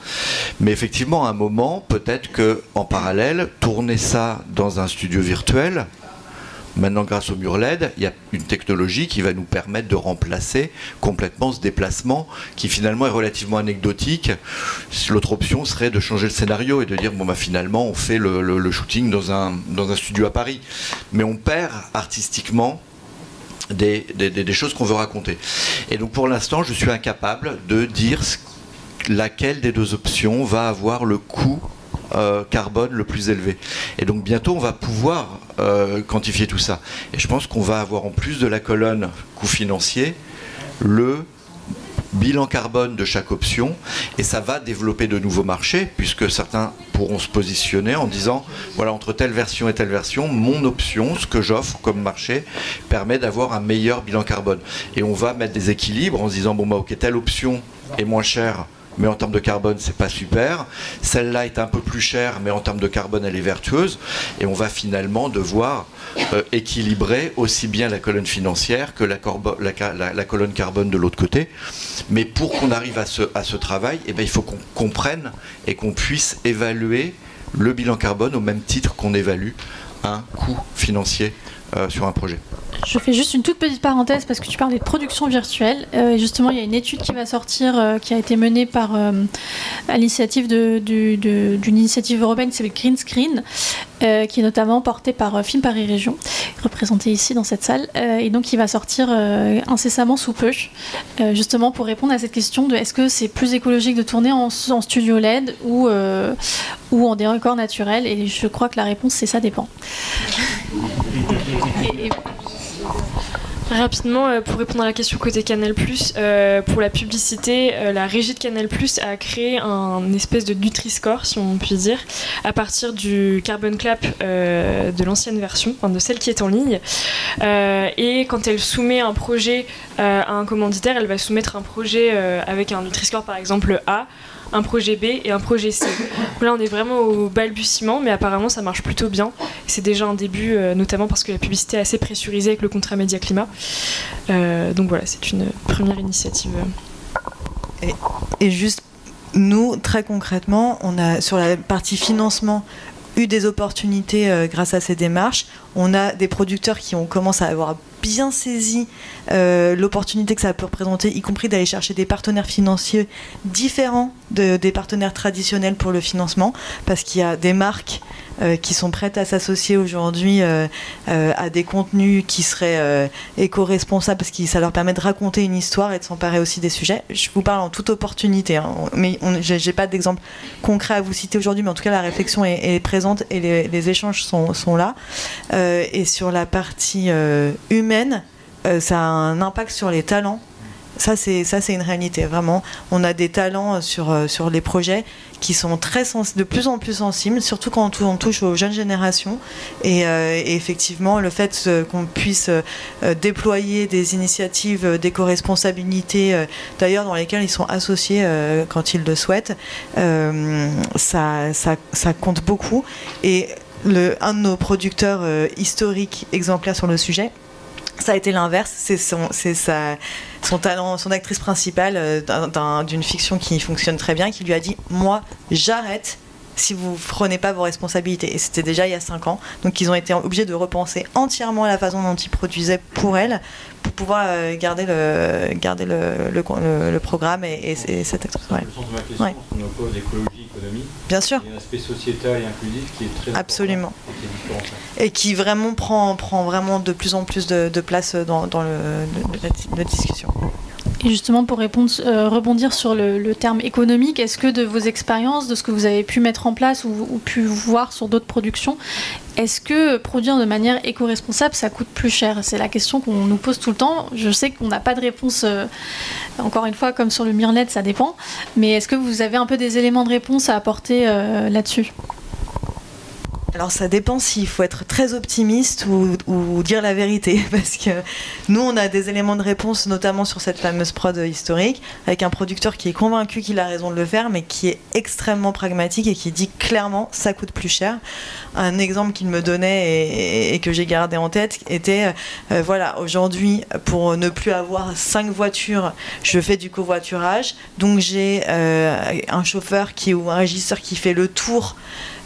Mais effectivement, à un moment, peut-être que en parallèle, tourner ça dans un studio virtuel, Maintenant, grâce au mur LED, il y a une technologie qui va nous permettre de remplacer complètement ce déplacement qui finalement est relativement anecdotique. L'autre option serait de changer le scénario et de dire bon bah finalement on fait le, shooting dans un, dans un studio à Paris. Mais on perd artistiquement des, des, choses qu'on veut raconter. Et donc pour l'instant, je suis incapable de dire laquelle des deux options va avoir le coût euh, carbone le plus élevé. Et donc bientôt, on va pouvoir euh, quantifier tout ça. Et je pense qu'on va avoir en plus de la colonne coût financier le bilan carbone de chaque option, et ça va développer de nouveaux marchés, puisque certains pourront se positionner en disant, voilà, entre telle version et telle version, mon option, ce que j'offre comme marché, permet d'avoir un meilleur bilan carbone. Et on va mettre des équilibres en se disant, bon, bah, ok, telle option est moins chère mais en termes de carbone, c'est pas super. Celle-là est un peu plus chère, mais en termes de carbone, elle est vertueuse. Et on va finalement devoir euh, équilibrer aussi bien la colonne financière que la, colonne carbone de l'autre côté. Mais pour qu'on arrive à ce, travail, eh ben, il faut qu'on comprenne et qu'on puisse évaluer le bilan carbone au même titre qu'on évalue un coût financier euh, sur un projet. Je fais juste une toute petite parenthèse parce que tu parlais de production virtuelle. Euh, justement, il y a une étude qui va sortir euh, qui a été menée par à l'initiative d'une initiative européenne qui s'appelle Green Screen, qui est notamment portée par Film Paris Région, représenté ici dans cette salle, et donc qui va sortir incessamment sous peu, justement pour répondre à cette question de est-ce que c'est plus écologique de tourner en, en studio LED ou, ou en décor naturel? Et je crois que la réponse c'est ça dépend. Rapidement, euh, pour répondre à la question côté Canal+, euh, pour la publicité, euh, la régie de Canal+, a créé un espèce de Nutri-Score, si on peut dire, à partir du Carbon Clap de l'ancienne version, enfin de celle qui est en ligne. et quand elle soumet un projet à un commanditaire, elle va soumettre un projet avec un Nutri-Score par exemple A, un projet B et un projet C. là, on est vraiment au balbutiement, mais apparemment, ça marche plutôt bien. C'est déjà un début, euh, notamment parce que la publicité est assez pressurisée avec le contrat média climat. Euh, donc voilà, c'est une première initiative. Et, juste, nous, très concrètement, on a sur la partie financement eu des opportunités euh, grâce à ces démarches. On a des producteurs qui ont commencé à avoir bien saisi euh, l'opportunité que ça peut représenter, y compris d'aller chercher des partenaires financiers différents des partenaires traditionnels pour le financement, parce qu'il y a des marques euh, qui sont prêtes à s'associer aujourd'hui euh, à des contenus qui seraient éco-responsables, parce que ça leur permet de raconter une histoire et de s'emparer aussi des sujets. Je vous parle en toute opportunité, hein, mais j'ai pas d'exemple concret à vous citer aujourd'hui, mais en tout cas la réflexion est, présente et les, échanges sont, là. et sur la partie humaine, euh, ça a un impact sur les talents. Ça, c'est ça, c'est une réalité. Vraiment, on a des talents sur euh, sur les projets qui sont très de plus en plus sensibles, surtout quand on touche aux jeunes générations. Et, euh, effectivement, le fait qu'on puisse déployer des initiatives d'éco-responsabilité, d'ailleurs dans lesquelles ils sont associés quand ils le souhaitent, ça, ça, ça, compte beaucoup. Et un de nos producteurs historiques exemplaires sur le sujet, ça a été l'inverse. C'est son, c'est sa, son talent, son actrice principale euh, d'une fiction qui fonctionne très bien, qui lui a dit Moi, j'arrête si vous ne prenez pas vos responsabilités. Et c'était déjà il y a 5 ans. Donc ils ont été obligés de repenser entièrement la façon dont ils produisaient pour elle, pour pouvoir euh, garder le, garder le, le, programme et, et, et cette actrice. Ouais. Le sens de ma question, ouais. on oppose écologie, Bien sûr. Il y a un aspect sociétal et inclusif qui est très Absolument. Et qui, vraiment prend, prend vraiment de plus en plus de, de place dans, dans le, la, discussion. Et justement, pour euh, rebondir sur le, terme économique, est-ce que de vos expériences, de ce que vous avez pu mettre en place ou, pu voir sur d'autres productions, est-ce que produire de manière éco-responsable, ça coûte plus cher? C'est la question qu'on nous pose tout le temps. Je sais qu'on n'a pas de réponse, euh, encore une fois, comme sur le Mirlet, ça dépend. Mais est-ce que vous avez un peu des éléments de réponse à apporter euh, là-dessus? Alors ça dépend s'il faut être très optimiste ou, dire la vérité, parce que nous on a des éléments de réponse, notamment sur cette fameuse prod historique, avec un producteur qui est convaincu qu'il a raison de le faire, mais qui est extrêmement pragmatique et qui dit clairement ça coûte plus cher. Un exemple qu'il me donnait et, que j'ai gardé en tête était, euh, voilà, aujourd'hui pour ne plus avoir cinq voitures, je fais du covoiturage, donc j'ai euh, un chauffeur qui ou un régisseur qui fait le tour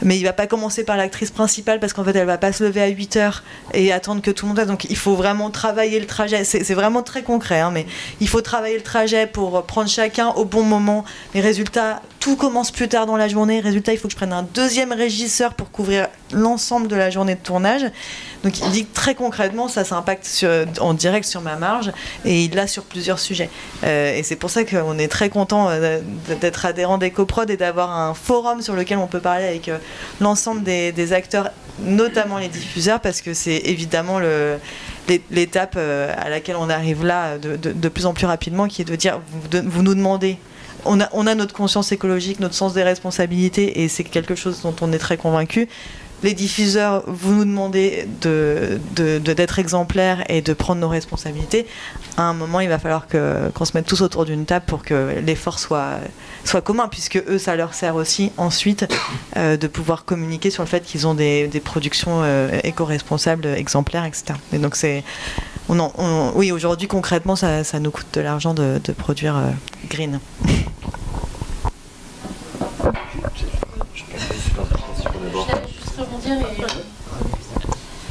mais il va pas commencer par l'actrice principale parce qu'en fait elle va pas se lever à 8 heures et attendre que tout le monde donc il faut vraiment travailler le trajet. C'est vraiment très concret hein, mais il faut travailler le trajet pour prendre chacun au bon moment. Les résultats tout commence plus tard dans la journée. Résultat il faut que je prenne un deuxième régisseur pour couvrir l'ensemble de la journée de tournage donc il dit très concrètement ça s'impacte en direct sur ma marge et il l'a sur plusieurs sujets. Euh, et c'est pour ça qu'on est très content euh, d'être adhérent d'EcoProd et d'avoir un forum sur lequel on peut parler avec euh, l'ensemble des, acteurs, notamment les diffuseurs, parce que c'est évidemment l'étape à laquelle on arrive là de, plus en plus rapidement, qui est de dire vous, nous demandez. On a, on a, notre conscience écologique, notre sens des responsabilités, et c'est quelque chose dont on est très convaincu les diffuseurs, vous nous demandez d'être exemplaires et de prendre nos responsabilités. À un moment, il va falloir qu'on se mette tous autour d'une table pour que l'effort soit, commun, puisque eux, ça leur sert aussi ensuite euh, de pouvoir communiquer sur le fait qu'ils ont des, productions euh, éco-responsables, exemplaires, etc. Et donc, oui, aujourd'hui, concrètement, ça, nous coûte de l'argent de, produire euh, green.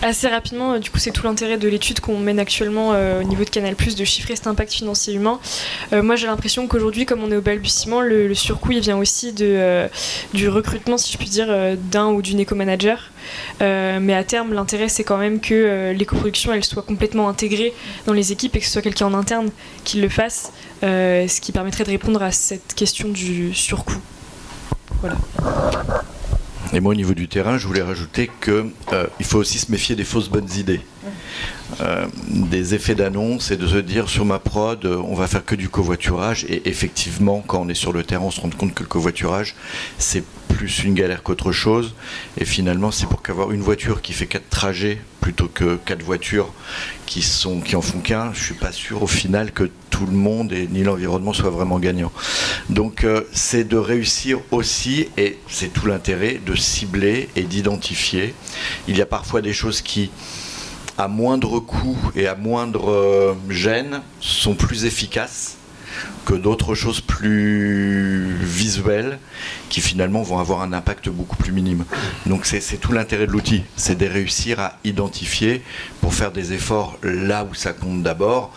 Assez rapidement, euh, du coup, c'est tout l'intérêt de l'étude qu'on mène actuellement euh, au niveau de Canal+, de chiffrer cet impact financier humain. Euh, moi, j'ai l'impression qu'aujourd'hui, comme on est au balbutiement, le, surcoût, il vient aussi de, du recrutement, si je puis dire, d'un ou d'une éco-manager. mais à terme, l'intérêt, c'est quand même que l'éco-production, elle soit complètement intégrée dans les équipes et que ce soit quelqu'un en interne qui le fasse, ce qui permettrait de répondre à cette question du surcoût. Voilà. Et moi, au niveau du terrain, je voulais rajouter qu'il euh, faut aussi se méfier des fausses bonnes idées. Euh, des effets d'annonce et de se dire sur ma prod, on va faire que du covoiturage. Et effectivement, quand on est sur le terrain, on se rend compte que le covoiturage, c'est plus une galère qu'autre chose. Et finalement, c'est pour qu'avoir une voiture qui fait quatre trajets plutôt que quatre voitures qui, en font qu'un, je suis pas sûr au final que tout le monde et ni l'environnement soient vraiment gagnants. Donc euh, c'est de réussir aussi, et c'est tout l'intérêt, de cibler et d'identifier. Il y a parfois des choses qui à moindre coût et à moindre euh, gêne, sont plus efficaces que d'autres choses plus visuelles qui finalement vont avoir un impact beaucoup plus minime. Donc c'est tout l'intérêt de l'outil, c'est de réussir à identifier pour faire des efforts là où ça compte d'abord,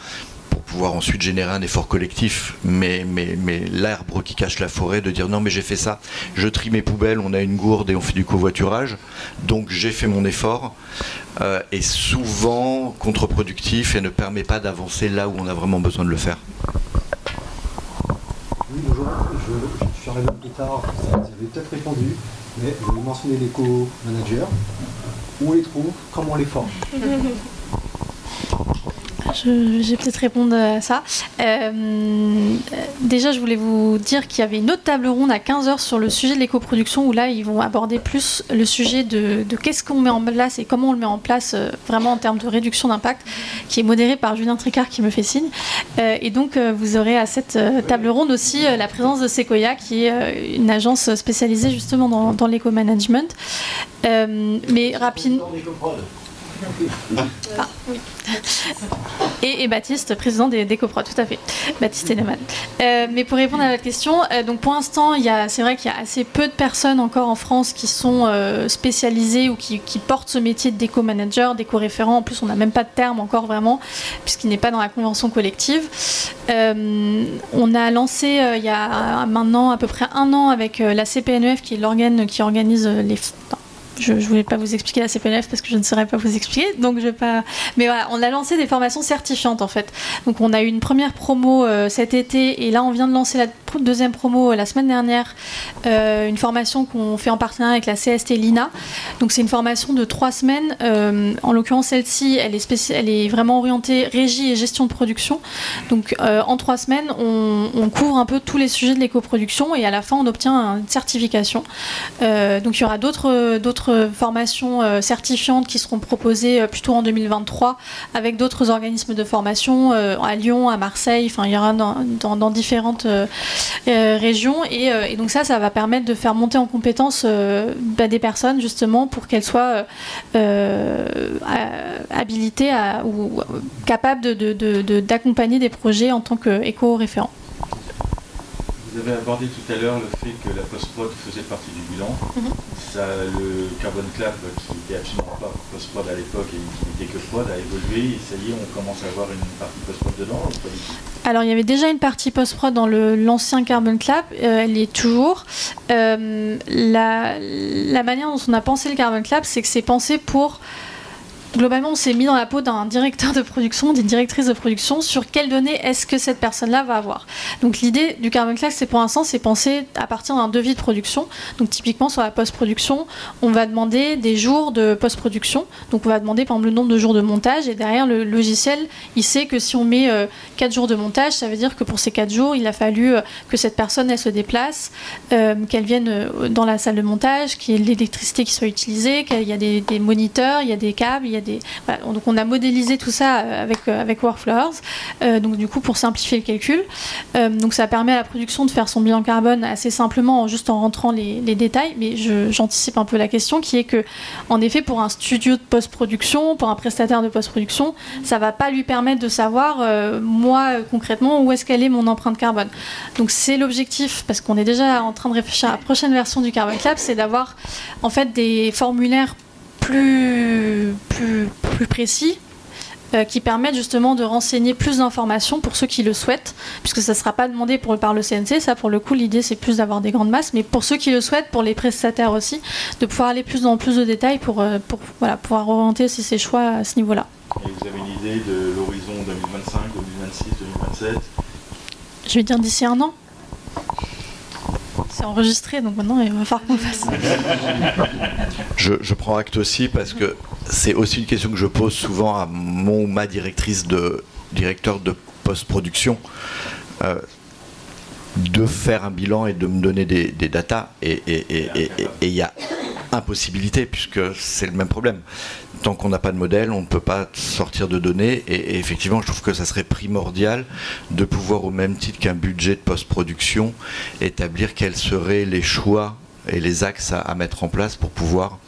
pouvoir ensuite générer un effort collectif. Mais, mais, mais l'arbre qui cache la forêt, de dire non mais j'ai fait ça, je trie mes poubelles, on a une gourde et on fait du covoiturage, donc j'ai fait mon effort, euh, est souvent contre-productif et ne permet pas d'avancer là où on a vraiment besoin de le faire. Oui, bonjour, je, je suis arrivé plus tard, vous avez peut-être répondu, mais vous mentionnez l'éco-manager. Où on les trouve? Comment on les forme? je, vais peut-être répondre à ça. Euh, déjà, je voulais vous dire qu'il y avait une autre table ronde à 15h sur le sujet de l'éco-production, où là, ils vont aborder plus le sujet de, qu'est-ce qu'on met en place et comment on le met en place euh, vraiment en termes de réduction d'impact, qui est modéré par Julien Tricard qui me fait signe. Euh, et donc, vous aurez à cette table ronde aussi la présence de Sequoia, qui est une agence spécialisée justement dans, l'éco-management. mais rapidement. Ah, et, Baptiste, président des, des tout à fait. Baptiste Eneman. Euh, mais pour répondre à votre question, euh, donc pour l'instant, c'est vrai qu'il y a assez peu de personnes encore en France qui sont euh, spécialisées ou qui, portent ce métier d'éco-manager, d'éco-référent. En plus, on n'a même pas de terme encore vraiment, puisqu'il n'est pas dans la convention collective. on a lancé il y a maintenant à peu près un an avec la CPNEF, qui est l'organe qui organise les je ne voulais pas vous expliquer la CPNF parce que je ne saurais pas vous expliquer. Donc je vais pas. Mais voilà, on a lancé des formations certifiantes en fait. Donc on a eu une première promo euh, cet été et là on vient de lancer la deuxième promo euh, la semaine dernière, euh, une formation qu'on fait en partenariat avec la CST Lina. Donc c'est une formation de trois semaines. en l'occurrence celle-ci, elle est elle est vraiment orientée régie et gestion de production. Donc en trois semaines, on, couvre un peu tous les sujets de l'éco-production et à la fin on obtient une certification. donc il y aura d'autres formations euh, certifiantes qui seront proposées euh, plutôt en 2023 avec d'autres organismes de formation euh, à Lyon, à Marseille, enfin il y aura dans, différentes régions et, donc ça, ça va permettre de faire monter en compétence bah, des personnes justement pour qu'elles soient habilitées ou capables d'accompagner des projets en tant qu'éco-référents. Vous avez abordé tout à l'heure le fait que la post-prod faisait partie du bilan. Mhm. Ça, le Carbon Club, qui n'était absolument pas post-prod à l'époque et qui n'était que prod, a évolué. Et ça y est, on commence à avoir une partie post-prod dedans Alors, il y avait déjà une partie post-prod dans l'ancien Carbon Club. Euh, elle y est toujours. Euh, la, la manière dont on a pensé le Carbon Club, c'est que c'est pensé pour globalement, on s'est mis dans la peau d'un directeur de production, d'une directrice de production, sur quelles données est-ce que cette personne-là va avoir. Donc l'idée du Carbon Class, c'est pour l'instant, c'est penser à partir d'un devis de production. Donc typiquement sur la post-production, on va demander des jours de post-production. Donc on va demander par exemple le nombre de jours de montage et derrière le logiciel, il sait que si on met 4 jours de montage, ça veut dire que pour ces 4 jours, il a fallu que cette personne elle se déplace, qu'elle vienne dans la salle de montage, qu'il y ait l'électricité qui soit utilisée, qu'il y a des, des moniteurs, il y a des câbles, il y a donc on a modélisé tout ça euh, avec, euh, avec Workflowers, euh, du coup pour simplifier le calcul. donc ça permet à la production de faire son bilan carbone assez simplement, juste en rentrant les, détails, mais j'anticipe un peu la question qui est que, en effet, pour un studio de post-production, pour un prestataire de post-production, ça va pas lui permettre de savoir, moi concrètement, où est-ce qu'elle est mon empreinte carbone. Donc c'est l'objectif, parce qu'on est déjà en train de réfléchir à la prochaine version du Carbon Club, c'est d'avoir en fait des formulaires plus, plus, plus précis euh, qui permettent justement de renseigner plus d'informations pour ceux qui le souhaitent, puisque ça ne sera pas demandé pour, par le CNC. Ça, pour le coup, l'idée, c'est plus d'avoir des grandes masses, mais pour ceux qui le souhaitent, pour les prestataires aussi, de pouvoir aller plus dans plus de détails pour, euh, pour voilà, pouvoir orienter aussi ses choix à ce niveau-là. Et vous avez une idée de l'horizon 2025, 2026, 2027 Je vais dire d'ici un an. C'est enregistré, donc maintenant il va falloir qu'on fasse. Je, prends acte aussi parce que c'est aussi une question que je pose souvent à mon ou ma directrice de directeur de post-production. Euh, de faire un bilan et de me donner des, des datas. Et il y a impossibilité, puisque c'est le même problème. Tant qu'on n'a pas de modèle, on ne peut pas sortir de données. Et, effectivement, je trouve que ça serait primordial de pouvoir, au même titre qu'un budget de post-production, établir quels seraient les choix et les axes à, mettre en place pour pouvoir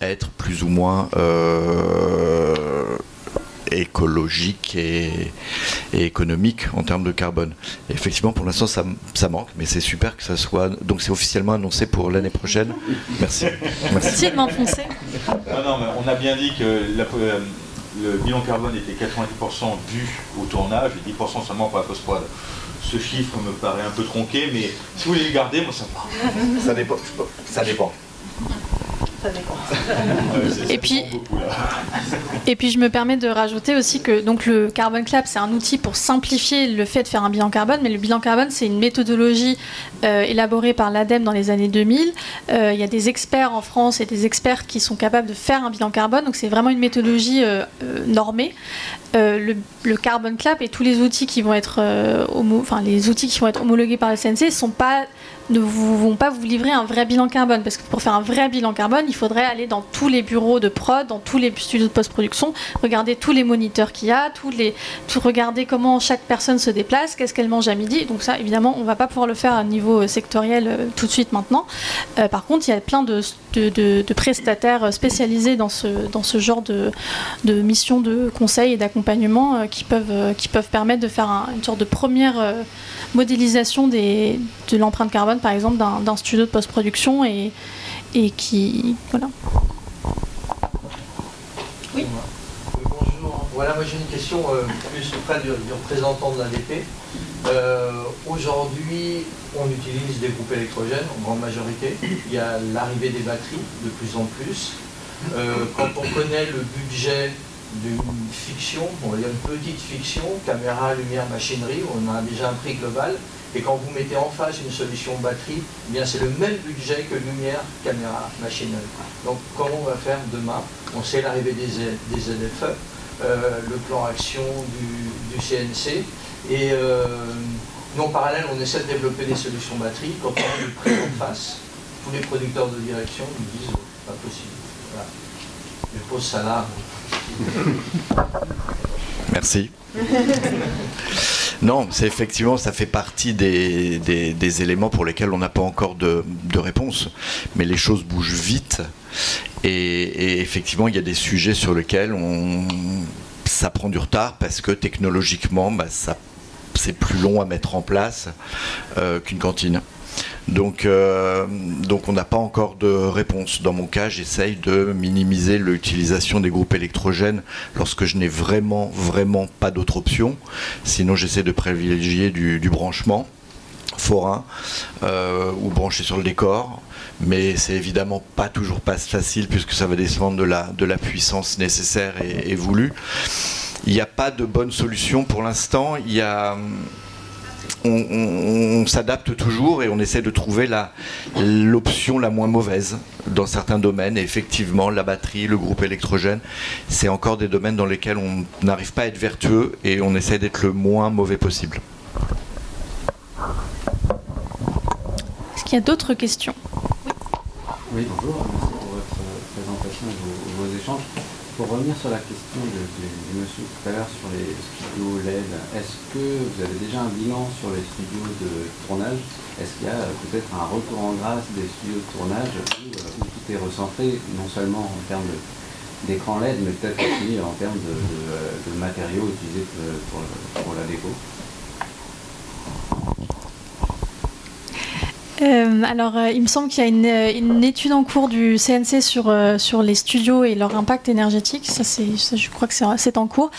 être plus ou moins euh, écologique et, économique en termes de carbone. effectivement, pour l'instant, ça, manque, mais c'est super que ça soit. Donc, c'est officiellement annoncé pour l'année prochaine. Merci. Merci de m'enfoncer? Non, non, mais on a bien dit que euh, le bilan carbone était 90% dû au tournage et 10% seulement pour la post-prod. Ce chiffre me paraît un peu tronqué, mais si vous voulez le garder, moi ça me Ça dépend. Ça dépend et puis, et puis je me permets de rajouter aussi que donc le Carbon Clap c'est un outil pour simplifier le fait de faire un bilan carbone, mais le bilan carbone c'est une méthodologie euh, élaborée par l'ADEME dans les années 2000. Euh, il y a des experts en France et des experts qui sont capables de faire un bilan carbone, donc c'est vraiment une méthodologie euh, normée. Le, Carbon Clap et tous les outils qui vont être enfin les outils qui vont être homologués par le CNC ne sont pas ne vont pas vous livrer un vrai bilan carbone. Parce que pour faire un vrai bilan carbone, il faudrait aller dans tous les bureaux de prod, dans tous les studios de post-production, regarder tous les moniteurs qu'il y a, tous les, tout regarder comment chaque personne se déplace, qu'est-ce qu'elle mange à midi. Donc ça, évidemment, on ne va pas pouvoir le faire à niveau euh, sectoriel euh, tout de suite maintenant. Euh, par contre, il y a plein de, de, prestataires spécialisés dans ce, dans ce genre de, missions de conseil et d'accompagnement qui, peuvent, qui peuvent permettre de faire une sorte de première modélisation des, de l'empreinte carbone, par exemple, d'un studio de post-production et, et qui. Voilà. Oui. Bonjour. Voilà, moi j'ai une question euh, plus auprès du, représentant de l'ADP. Euh, Aujourd'hui, on utilise des groupes électrogènes en grande majorité. Il y a l'arrivée des batteries de plus en plus. Euh, quand on connaît le budget d'une fiction, on va dire une petite fiction, caméra, lumière, machinerie, on a déjà un prix global. Et quand vous mettez en face une solution batterie, eh bien c'est le même budget que lumière, caméra, machinerie. Donc comment on va faire demain? On sait l'arrivée des, des ZFE, euh, le plan action du, CNC. Et euh, nous en parallèle, on essaie de développer des solutions batterie. Quand on a le prix en face, tous les producteurs de direction nous disent pas possible. Voilà. Je pose ça là. Merci. Non, c'est effectivement, ça fait partie des, éléments pour lesquels on n'a pas encore de, réponse. Mais les choses bougent vite. Et, effectivement, il y a des sujets sur lesquels on, ça prend du retard parce que technologiquement, bah, c'est plus long à mettre en place euh, qu'une cantine. Donc, euh, donc on n'a pas encore de réponse. Dans mon cas, j'essaye de minimiser l'utilisation des groupes électrogènes lorsque je n'ai vraiment, vraiment pas d'autre option. Sinon, j'essaie de privilégier du, branchement forain ou branchés sur le décor. Mais c'est évidemment pas toujours facile puisque ça va dépendre de la, de la puissance nécessaire et, et voulue. Il n'y a pas de bonne solution pour l'instant. Il y a on, s'adapte toujours et on essaie de trouver l'option la, moins mauvaise dans certains domaines. Et effectivement, la batterie, le groupe électrogène, c'est encore des domaines dans lesquels on n'arrive pas à être vertueux et on essaie d'être le moins mauvais possible. Est-ce qu'il y a d'autres questions? Oui, bonjour. Merci pour votre présentation et vos échanges. Pour revenir sur la question de, monsieur tout à l'heure sur les studios LED, est-ce que vous avez déjà un bilan sur les studios de tournage? Est-ce qu'il y a peut-être un retour en grâce des studios de tournage où, euh, tout est recentré, non seulement en termes d'écran LED, mais peut-être aussi en termes de, matériaux utilisés pour la déco? Euh, alors, euh, il me semble qu'il y a une, euh, étude en cours du CNC sur, sur les studios et leur impact énergétique. Ça, c'est, je crois que c'est, en cours.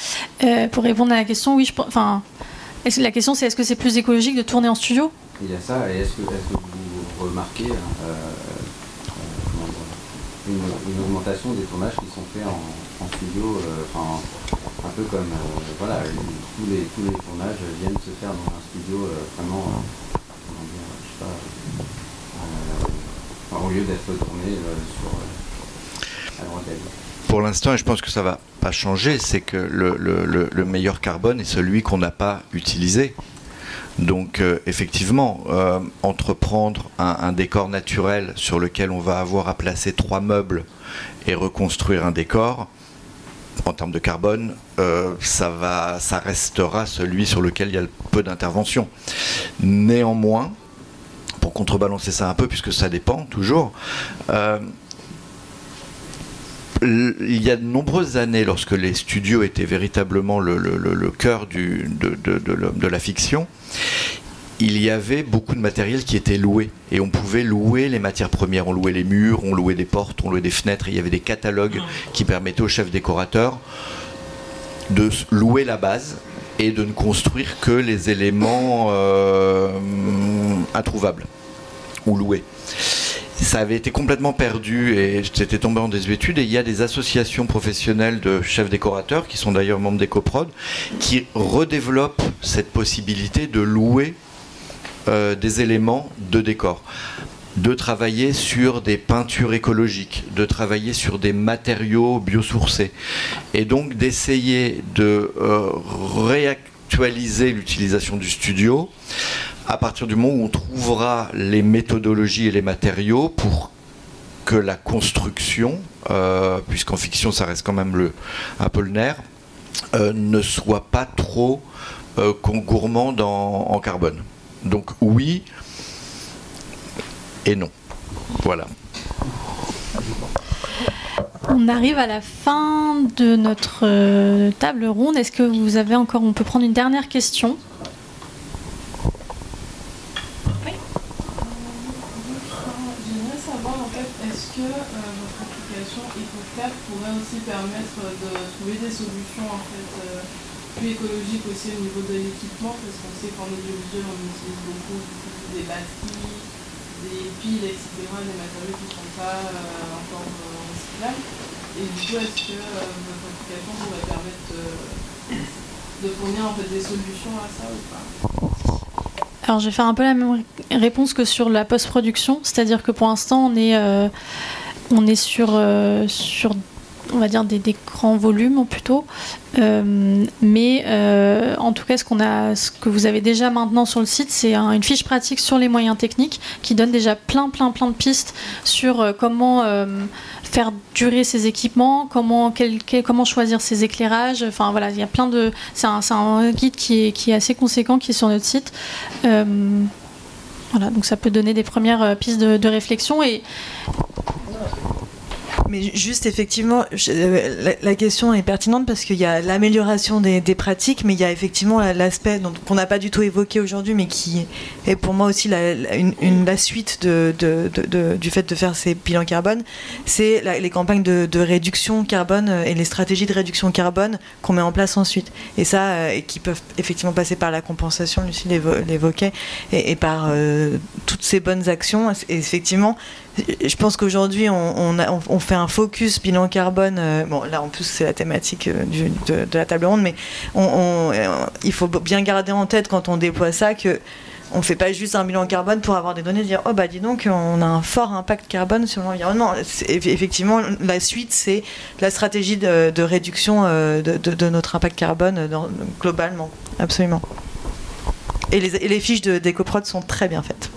pour répondre à la question, oui, je, enfin, est la question c'est est-ce que c'est plus écologique de tourner en studio? Il y a ça, et est-ce que, est-ce que vous remarquez hein, une, augmentation des tournages qui sont faits en, studio, un peu comme voilà, tous les, tous les tournages viennent se faire dans un studio vraiment, dire, je sais pas au lieu d'être tourné euh, sur euh, Pour l'instant, et je pense que ça va pas changer, c'est que le, meilleur carbone est celui qu'on n'a pas utilisé. Donc euh, effectivement, entreprendre un, décor naturel sur lequel on va avoir à placer trois meubles et reconstruire un décor, en termes de carbone, ça, va, ça restera celui sur lequel il y a peu d'intervention. Néanmoins, pour contrebalancer ça un peu, puisque ça dépend toujours. Euh, il y a de nombreuses années, lorsque les studios étaient véritablement le, cœur de, de, la fiction, il y avait beaucoup de matériel qui était loué. Et on pouvait louer les matières premières. On louait les murs, on louait des portes, on louait des fenêtres. il y avait des catalogues qui permettaient aux chefs décorateurs de louer la base et de ne construire que les éléments euh, introuvables ou loués. Ça avait été complètement perdu et c'était tombé en désuétude. Et il y a des associations professionnelles de chefs décorateurs, qui sont d'ailleurs membres d'EcoProd, qui redéveloppent cette possibilité de louer euh, des éléments de décor de travailler sur des peintures écologiques, de travailler sur des matériaux biosourcés, et donc d'essayer de euh, réactualiser l'utilisation du studio à partir du moment où on trouvera les méthodologies et les matériaux pour que la construction, euh, puisqu'en fiction ça reste quand même le, un peu le nerf, euh, ne soit pas trop gourmande en, carbone. Donc oui et non. Voilà. On arrive à la fin de notre euh, table ronde. Est-ce que vous avez encore, on peut prendre une dernière question? Aussi permettre de trouver des solutions en fait, euh, plus écologiques aussi au niveau de l'équipement, parce qu'on sait qu'en audiovisuel on utilise beaucoup des batteries, des piles, etc., des matériaux qui ne sont pas euh, encore euh, recyclables. Et du coup, est-ce que votre application pourrait permettre de, fournir fait, des solutions à ça ou pas? Alors je vais faire un peu la même réponse que sur la post-production, c'est-à-dire que pour l'instant on est, on est sur, sur on va dire des, grands volumes plutôt. Euh, mais euh, en tout cas, ce, que vous avez déjà maintenant sur le site, c'est une fiche pratique sur les moyens techniques qui donne déjà plein, plein, plein de pistes sur euh, comment faire durer ces équipements, comment, choisir ses éclairages. Enfin il y a plein de. C'est un, guide qui est, qui est, assez conséquent qui est sur notre site. voilà, donc ça peut donner des premières pistes de, de réflexion et mais juste effectivement, euh, la, question est pertinente parce qu'il y a l'amélioration des, pratiques, mais il y a effectivement l'aspect qu'on n'a pas du tout évoqué aujourd'hui, mais qui est pour moi aussi la, suite du fait de faire ces bilans carbone, c'est les campagnes de, réduction carbone euh, et les stratégies de réduction carbone qu'on met en place ensuite. Et ça, euh, qui peuvent effectivement passer par la compensation, Lucie l'évoquait, et, et par toutes ces bonnes actions. Effectivement, je pense qu'aujourd'hui, on, fait un focus bilan carbone. Euh, bon, là, en plus, c'est la thématique euh, de, de, la table ronde, mais on, il faut bien garder en tête quand on déploie ça que on fait pas juste un bilan carbone pour avoir des données et dire oh bah dis donc on a un fort impact carbone sur l'environnement. Effectivement, la suite c'est la stratégie de, réduction euh, de, notre impact carbone globalement, absolument. Et les, et les fiches d'écoprod sont très bien faites.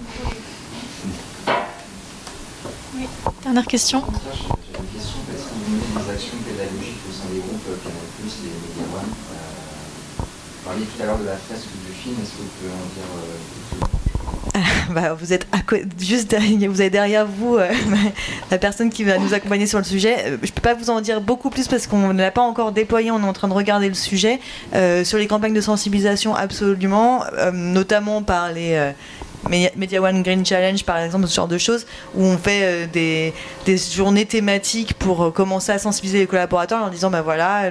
Oui. Dernière question. J'ai une question parce y a des actions pédagogiques au sein des groupes euh, Canal Plus, les Media One. Euh, vous parliez tout à l'heure de la fresque du film, est-ce que vous pouvez en dire bah, vous êtes juste derrière, vous avez derrière vous euh, la personne qui va nous accompagner sur le sujet. Euh, je peux pas vous en dire beaucoup plus parce qu'on ne l'a pas encore déployé. On est en train de regarder le sujet euh, sur les campagnes de sensibilisation absolument, notamment par les Media One Green Challenge, par exemple, ce genre de choses, où on fait euh, des, des, journées thématiques pour euh, commencer à sensibiliser les collaborateurs en disant, ben voilà,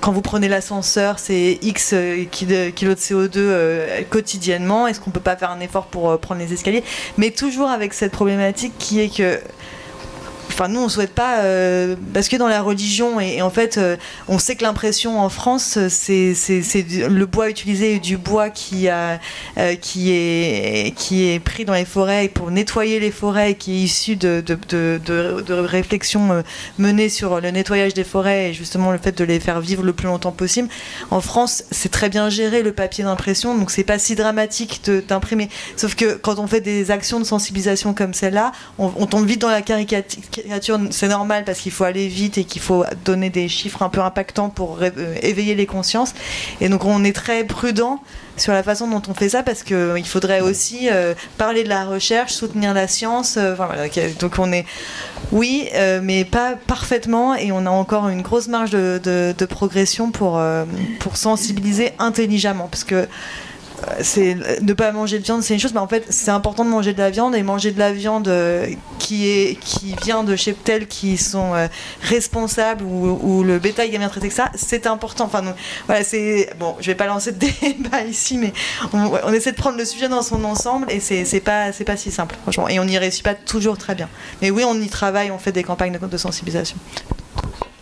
quand vous prenez l'ascenseur, c'est X euh, kilos de CO2 quotidiennement, est-ce qu'on peut pas faire un effort pour prendre les escaliers? Mais toujours avec cette problématique qui est que enfin nous on souhaite pas euh, que dans la religion. Et, en fait euh, on sait que l'impression en France c'est le bois utilisé du bois euh, qui est pris dans les forêts pour nettoyer les forêts qui est issu de, réflexions menées sur le nettoyage des forêts et justement le fait de les faire vivre le plus longtemps possible. En France c'est très bien géré le papier d'impression donc c'est pas si dramatique d'imprimer. Sauf que quand on fait des actions de sensibilisation comme celle-là on tombe vite dans la caricature c'est normal parce qu'il faut aller vite et qu'il faut donner des chiffres un peu impactants pour euh, éveiller les consciences. Et donc on est très prudent sur la façon dont on fait ça parce qu'il faudrait aussi euh, parler de la recherche, soutenir la science. Euh, donc on est, oui, mais pas parfaitement et on a encore une grosse marge de, de progression pour, pour sensibiliser intelligemment parce que ne pas manger de viande, c'est une chose, mais en fait, c'est important de manger de la viande et manger de la viande euh, qui est qui vient de chez tels qui sont euh, responsables ou, le bétail est bien traité que ça, c'est important. Enfin, voilà, c'est bon, je vais pas lancer de débat ici, mais on, essaie de prendre le sujet dans son ensemble et c'est pas c'est pas si simple, franchement, et on n'y réussit pas toujours très bien. Mais oui, on y travaille, on fait des campagnes de sensibilisation.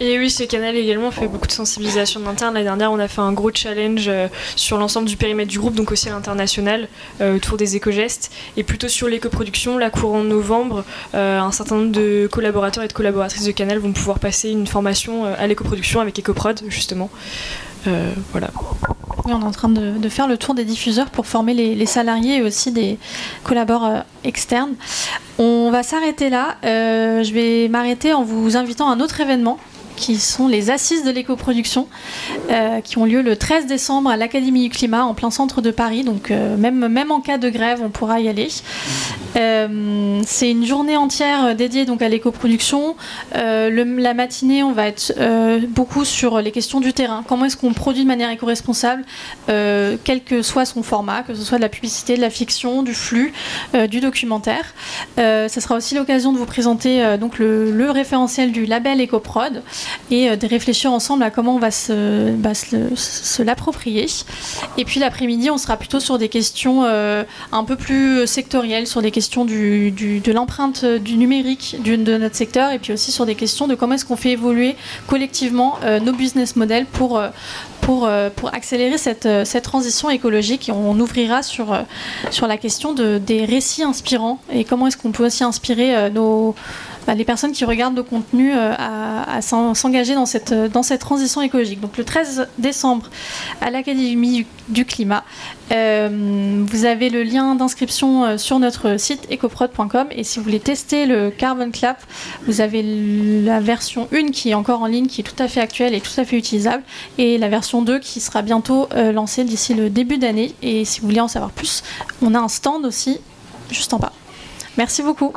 Et oui, chez Canal également, fait beaucoup de sensibilisation interne. L'année dernière, on a fait un gros challenge euh, sur l'ensemble du périmètre du groupe, donc aussi à l'international, euh, autour des éco-gestes. Et plutôt sur l'éco-production, la courant novembre, euh, un certain nombre de collaborateurs et de collaboratrices de Canal vont pouvoir passer une formation à l'éco-production avec EcoProd, justement. voilà. Oui, on est en train de, faire le tour des diffuseurs pour former les, les salariés et aussi des collaborateurs externes. On va s'arrêter là. je vais m'arrêter en vous invitant à un autre événement qui sont les assises de l'éco-production, euh, qui ont lieu le 13 décembre à l'Académie du Climat, en plein centre de Paris. Donc euh, même, même en cas de grève, on pourra y aller. Euh, c'est une journée entière dédiée donc à l'éco-production. la matinée, on va être beaucoup sur les questions du terrain. Comment est-ce qu'on produit de manière éco-responsable, quel que soit son format, que ce soit de la publicité, de la fiction, du flux, du documentaire. ce sera aussi l'occasion de vous présenter donc le, le référentiel du label EcoProd et euh, de réfléchir ensemble à comment on va se, bah, se, l'approprier. Et puis l'après-midi, on sera plutôt sur des questions euh, un peu plus sectorielles, sur des questions du, de l'empreinte du numérique de notre secteur, et puis aussi sur des questions de comment est-ce qu'on fait évoluer collectivement euh, nos business models pour, pour, pour accélérer cette, cette transition écologique. Et on ouvrira sur, sur la question de, des récits inspirants et comment est-ce qu'on peut aussi inspirer nos bah, les personnes qui regardent nos contenus euh, à, s'engager dans cette, dans cette transition écologique. Donc le 13 décembre à l'Académie du, climat, euh, vous avez le lien d'inscription euh, sur notre site ecoprod.com et si vous voulez tester le Carbon Clap, vous avez la version 1 qui est encore en ligne, qui est tout à fait actuelle et tout à fait utilisable et la version 2 qui sera bientôt lancée d'ici le début d'année. Et si vous voulez en savoir plus, on a un stand aussi juste en bas. Merci beaucoup.